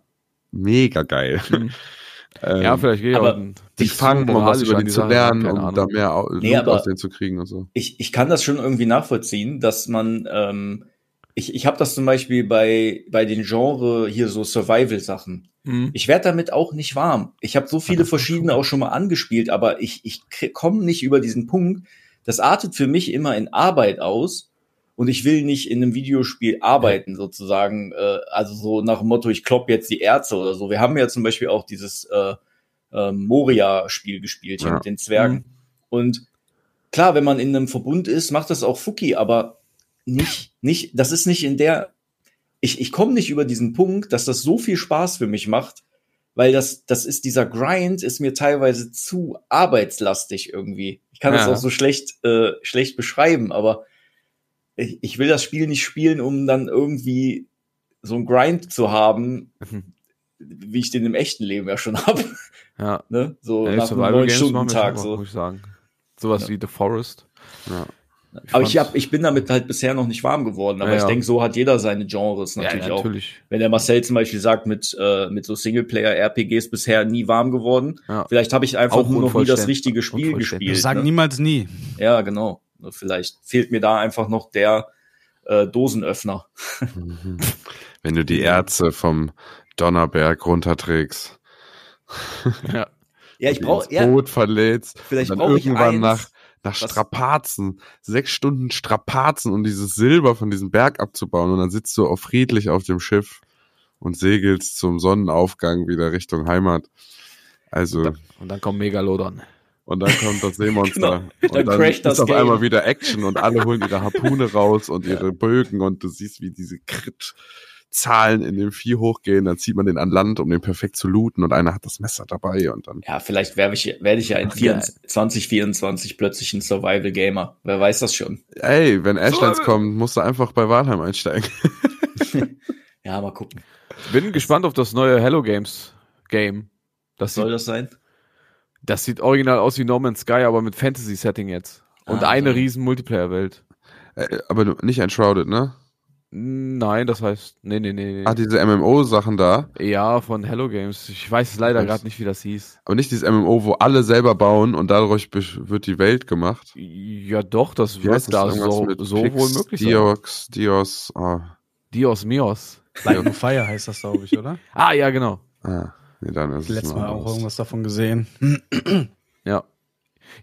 mega geil. Mhm. ähm, Ja, vielleicht gehe ich aber auch die fangen, um was über die zu lernen, um da mehr Nee, aus denen zu kriegen und so. ich, ich kann das schon irgendwie nachvollziehen, dass man, ähm, ich, ich habe das zum Beispiel bei, bei den Genre hier so Survival-Sachen. Mhm. Ich werde damit auch nicht warm. Ich habe so viele verschiedene auch schon mal angespielt, aber ich, ich komme nicht über diesen Punkt. Das artet für mich immer in Arbeit aus. Und ich will nicht in einem Videospiel arbeiten, sozusagen. Äh, also so nach dem Motto, ich klopp jetzt die Ärzte oder so. Wir haben ja zum Beispiel auch dieses äh, äh, Moria-Spiel gespielt hier Ja. mit den Zwergen. Mhm. Und klar, wenn man in einem Verbund ist, macht das auch Fuki, aber nicht, nicht, das ist nicht in der, ich, ich komme nicht über diesen Punkt, dass das so viel Spaß für mich macht, weil das, das ist dieser Grind, ist mir teilweise zu arbeitslastig irgendwie. Ich kann das Ja. auch so schlecht, äh, schlecht beschreiben, aber ich, ich will das Spiel nicht spielen, um dann irgendwie so einen Grind zu haben, Mhm. wie ich den im echten Leben ja schon habe. Ja. Ne? So Ja, nach einem Survival neun Games Stunden machen wir Tag. schon, So. muss ich sagen. Sowas Ja. wie The Forest. Ja. Aber ich, hab, ich bin damit halt bisher noch nicht warm geworden. Aber Ja, ich ja. denke, so hat jeder seine Genres Ja, natürlich ja, auch. natürlich. Wenn der Marcel zum Beispiel sagt, mit, äh, mit so Singleplayer-RPGs bisher nie warm geworden, Ja. vielleicht habe ich einfach Auch nur noch nie das richtige Spiel unvollständig. Wir gespielt. sagen Ne? niemals nie. Ja, genau. Vielleicht fehlt mir da einfach noch der äh, Dosenöffner. Mhm. Wenn du die Ärzte vom Donnerberg runterträgst. Ja, Ja. ich brauche ja, Boot verlädst. vielleicht brauche ich irgendwann eins. nach, nach was- Strapazen, sechs Stunden Strapazen, um dieses Silber von diesem Berg abzubauen. Und dann sitzt du auch friedlich auf dem Schiff und segelst zum Sonnenaufgang wieder Richtung Heimat. Also, Und dann kommt Megalodon. und dann kommt das Seemonster. Genau. Und Dann dann crasht das ist auf Game. einmal wieder Action und alle holen ihre Harpune raus und ihre Bögen und du siehst, wie diese Crit-Zahlen in dem Vieh hochgehen. Dann zieht man den an Land, um den perfekt zu looten und einer hat das Messer dabei und dann Ja, vielleicht werde ich, werde ich ja in Ach, 24, 2024 plötzlich ein Survival-Gamer. Wer weiß das schon. Ey, wenn Ashlands kommt, musst du einfach bei Valheim einsteigen. Ja, mal gucken. Bin gespannt auf das neue Hello Games Game. Das Was soll sieht, das sein? das sieht original aus wie No Man's Sky, aber mit Fantasy-Setting jetzt. Und Ah, eine so. riesen Multiplayer-Welt. Äh, aber nicht Enshrouded, ne? Nein, das heißt, nee, nee, nee. nee. Ah, diese MMO-Sachen da. ja, von Hello Games. Ich weiß leider gerade nicht, wie das hieß. Aber nicht dieses MMO, wo alle selber bauen und dadurch wird die Welt gemacht. Ja, doch, das Wie wird da das? So, so Pix, wohl möglich sein. Diox, Dios, ah, Dios Mios. Light on Fire heißt das, glaube ich, oder? Ah, ja, genau. ah, nee, dann ist es Letztes noch Mal auch irgendwas davon gesehen. Ja.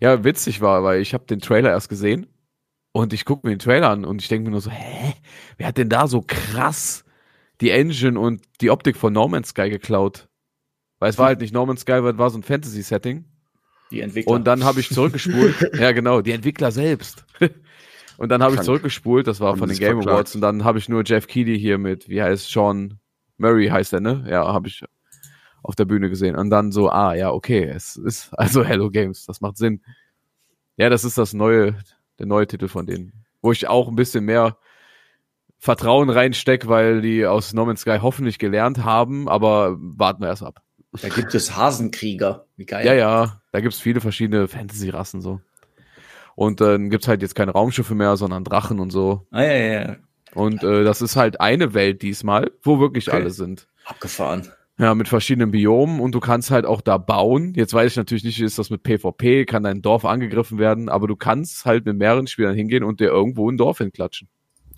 Ja, witzig war, weil ich habe den Trailer erst gesehen und ich gucke mir den Trailer an und ich denke mir nur so, hä? Wer hat denn da so krass die Engine und die Optik von No Man's Sky geklaut. Weil es war halt nicht No Man's Sky, weil es war so ein Fantasy-Setting. Die Entwickler. Und dann habe ich zurückgespult. ja, genau, die Entwickler selbst. und dann habe ich zurückgespult, das war Haben von den Game verklagt. Awards. Und dann habe ich nur Jeff Keighley hier mit, wie heißt Sean Murray heißt er, ne? Ja, habe ich auf der Bühne gesehen. Und dann so, ah, ja, okay, es ist also Hello Games, das macht Sinn. Ja, das ist das neue, der neue Titel von denen. Wo ich auch ein bisschen mehr Vertrauen reinsteck, weil die aus No Man's Sky hoffentlich gelernt haben, aber warten wir erst ab. da gibt es Hasenkrieger. Wie geil. Ja, ja, da gibt's viele verschiedene Fantasy-Rassen so. Und dann gibt's halt jetzt keine Raumschiffe mehr, sondern Drachen und so. Ah, ja, ja, ja. Und äh, das ist halt eine Welt diesmal, wo wirklich Okay. alle sind. Abgefahren. Ja, mit verschiedenen Biomen und du kannst halt auch da bauen. Jetzt weiß ich natürlich nicht, wie ist das mit PvP, kann dein Dorf angegriffen werden, aber du kannst halt mit mehreren Spielern hingehen und dir irgendwo ein Dorf hinklatschen.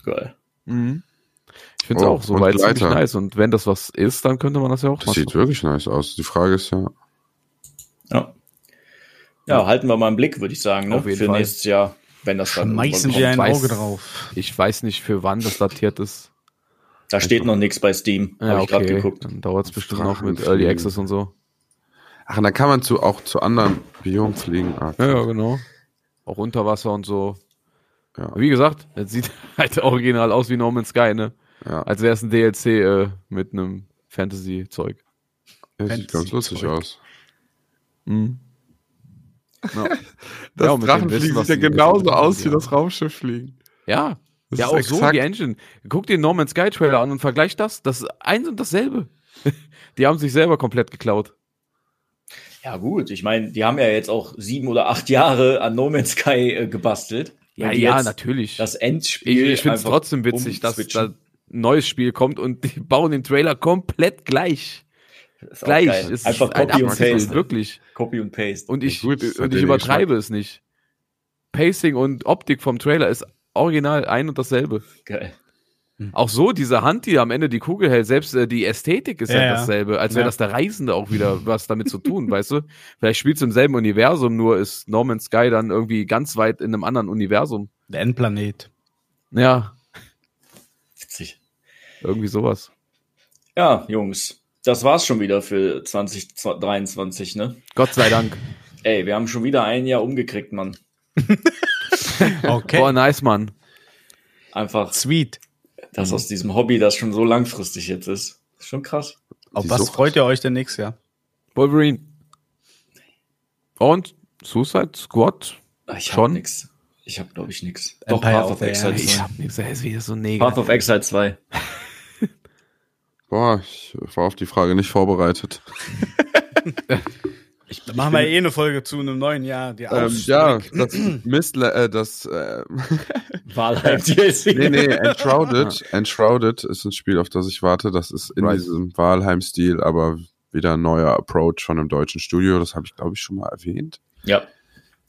Geil. Ich finde es Oh, auch soweit und ziemlich nice. Und wenn das was ist, dann könnte man das ja auch Das sieht wirklich nice aus. Die Frage ist ja, Ja. Ja, halten wir mal einen Blick, würde ich sagen, ne? Auf jeden Für Fall. nächstes Jahr, wenn das dann Schmeißen wir ein Auge drauf. Ich weiß nicht, für wann das datiert ist. Da steht noch nichts bei Steam. Ja, Habe ich gerade okay. geguckt. Dann dauert es bestimmt noch mit. Early Access und so. ach, und dann kann man zu, auch zu anderen Biomen fliegen. Ah, Ja, ja, genau. Auch unter Wasser und so. Ja. Wie gesagt, das sieht halt original aus wie No Man's Sky, ne? ja. Als wäre es ein DLC äh, mit einem Fantasy-Zeug. Das sieht ganz lustig Zeug. aus. Mhm. Ja. Das Ja, Drachenfliegen sieht ja genauso aus wie ja. das Raumschifffliegen. Ja, Das ja auch so exakt- die Engine. Guck dir den No Man's Sky Trailer an und vergleich das. Das ist eins und dasselbe. die haben sich selber komplett geklaut. Ja, gut. Ich meine, die haben ja jetzt auch sieben oder acht Jahre an No Man's Sky äh, gebastelt. Ja, ja, natürlich. Das ich Endspiel. ich finde es einfach trotzdem witzig, dass da ein neues Spiel kommt und die bauen den Trailer komplett gleich. Ist Gleich. Einfach ist ein Copy und Paste. Wirklich. Copy und Paste. Und ich, gut, das ist und ich übertreibe es nicht. Pacing und Optik vom Trailer ist original ein und dasselbe. Geil. Auch so, diese Hand, die am Ende die Kugel hält, selbst äh, die Ästhetik ist Ja, ja, ja. dasselbe, als wäre Ja. das der Reisende auch wieder was damit zu tun, weißt du? Vielleicht spielst du im selben Universum, nur ist No Man's Sky dann irgendwie ganz weit in einem anderen Universum. Der Endplanet. Ja, Witzig. irgendwie sowas. Ja, Jungs. Das war's schon wieder für 2023, ne? Gott sei Dank. Ey, wir haben schon wieder ein Jahr umgekriegt, Mann. Okay. Boah, nice, Mann. Einfach, Sweet. dass aus diesem Hobby das schon so langfristig jetzt ist. Ist schon krass. Auf was Sucht. freut ihr euch denn nächstes Jahr? Wolverine. Und Suicide Squad? Ah, Ich Schon? hab nix. Ich hab, glaube ich, nix. Doch, Path of of Exile Air. Ich 2. hab nichts, er ist wieder so Path negativ. of Exile 2. Boah, ich war auf die Frage nicht vorbereitet. Da machen wir eh eine Folge zu einem neuen Jahr. Die Ähm, ja, das Mist, äh, das, äh, Valheim DLC. nee, nee, Enshrouded, Enshrouded ist ein Spiel, auf das ich warte. Das ist in Right. diesem Valheim-Stil, aber wieder ein neuer Approach von einem deutschen Studio. Das habe ich, glaube ich, schon mal erwähnt. Ja.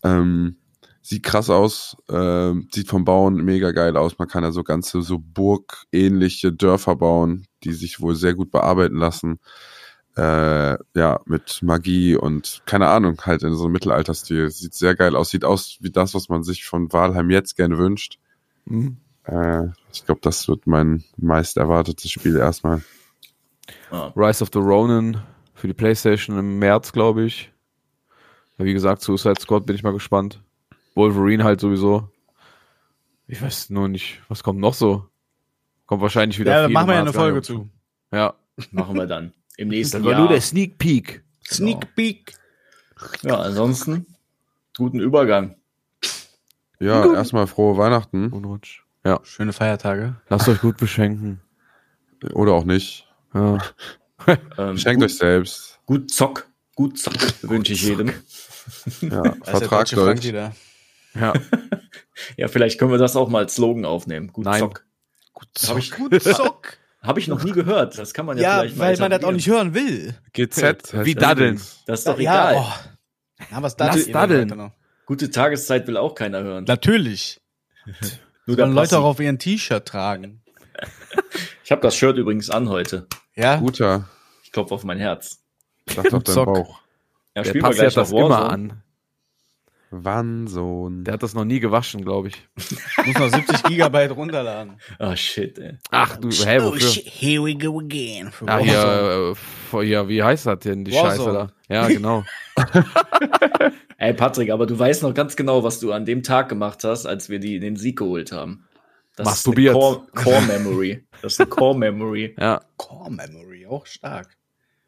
Ähm, sieht krass aus, ähm, sieht vom Bauen mega geil aus. Man kann da so ganze so burgähnliche Dörfer bauen, die sich wohl sehr gut bearbeiten lassen. Äh, ja, mit Magie und keine Ahnung, halt in so einem Mittelalterstil. Sieht sehr geil aus. Sieht aus wie das, was man sich von Valheim jetzt gerne wünscht. Mhm. Äh, ich glaube, das wird mein meist erwartetes Spiel erstmal. Ah. Rise of the Ronin für die Playstation im März, glaube ich. Ja, wie gesagt, Suicide Squad bin ich mal gespannt. Wolverine halt sowieso. Ich weiß nur nicht, was kommt noch so? Kommt wahrscheinlich wieder Ja, viel, machen wir ja eine Folge zu. Ja, Machen wir dann. Im nächsten das war Jahr. nur der Sneak Peek. Sneak Peek. ja, ansonsten, guten Übergang. Ja, erstmal frohe Weihnachten Unrutsch. Ja, Schöne Feiertage. lasst euch gut beschenken. oder auch nicht. Ja. Ähm, Schenkt gut, euch selbst. gut Zock. Gut Zock wünsche ich jedem. Ja, vertragt euch. wieder. ja. Ja, vielleicht können wir das auch mal als Slogan aufnehmen. Gut Nein. Zock. Gut, Habe ich, Gut Zock. Hab ich noch nie gehört. Das kann man ja, Ja, vielleicht mal weil man das auch nicht hören will. GZ. Wie daddeln. Das ist doch ja, egal. oh. Ja, was da Lass daddeln. Gute Tageszeit will auch keiner hören. Natürlich. Nur Sollen Leute auch auf ihren T-Shirt tragen. Ich habe das Shirt übrigens an heute. Ja. Guter. Ich klopfe auf mein Herz. Sag doch deinen Zock. Bauch. Ja, Der spielen wir gleich das noch immer Warzone. an. Wannsohn. Der hat das noch nie gewaschen, glaube ich. Muss noch 70 Gigabyte runterladen. Ah, shit, ey. Ach du, hä, Oh wofür? here we go again. Ah, Warzone. hier, äh, ja, wie heißt das denn, die Warzone. Scheiße da? Ja, genau. Ey, Patrick, aber du weißt noch ganz genau, was du an dem Tag gemacht hast, als wir die, den Sieg geholt haben. Das Masturbiert. ist eine Core, Core Memory. Das ist eine Core Memory. Ja. Core Memory, auch stark.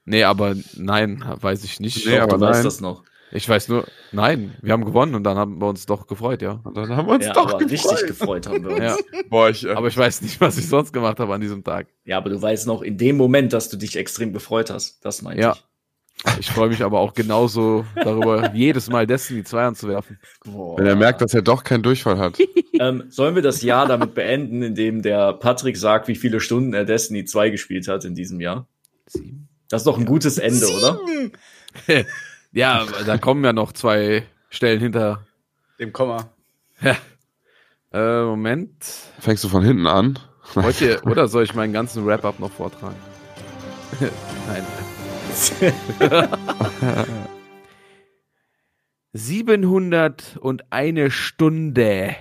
Nee, aber nein, weiß ich nicht. Nee, Doch, aber du weißt nein. das noch. Ich weiß nur, nein, wir haben gewonnen und dann haben wir uns doch gefreut, ja. Und dann haben wir uns Ja, doch aber gefreut. richtig gefreut haben wir uns. Ja, Ja. Boah, ich, äh, aber ich weiß nicht, was ich sonst gemacht habe an diesem Tag. aber du weißt noch in dem Moment, dass du dich extrem gefreut hast. Das meinte Ja. ich. Ich freue mich aber auch genauso darüber, jedes Mal Destiny 2 anzuwerfen. Boah. wenn er merkt, dass er doch keinen Durchfall hat. ähm, sollen wir das Jahr damit beenden, indem der Patrick sagt, wie viele Stunden er Destiny 2 gespielt hat in diesem Jahr? Sieben. Das ist doch ein gutes Ende, oder? Ja, da kommen ja noch zwei Stellen hinter. Dem Komma. Äh, Moment. Fängst du von hinten an? Wollt ihr, oder soll ich meinen ganzen Wrap-Up noch vortragen? Nein. 701 Stunde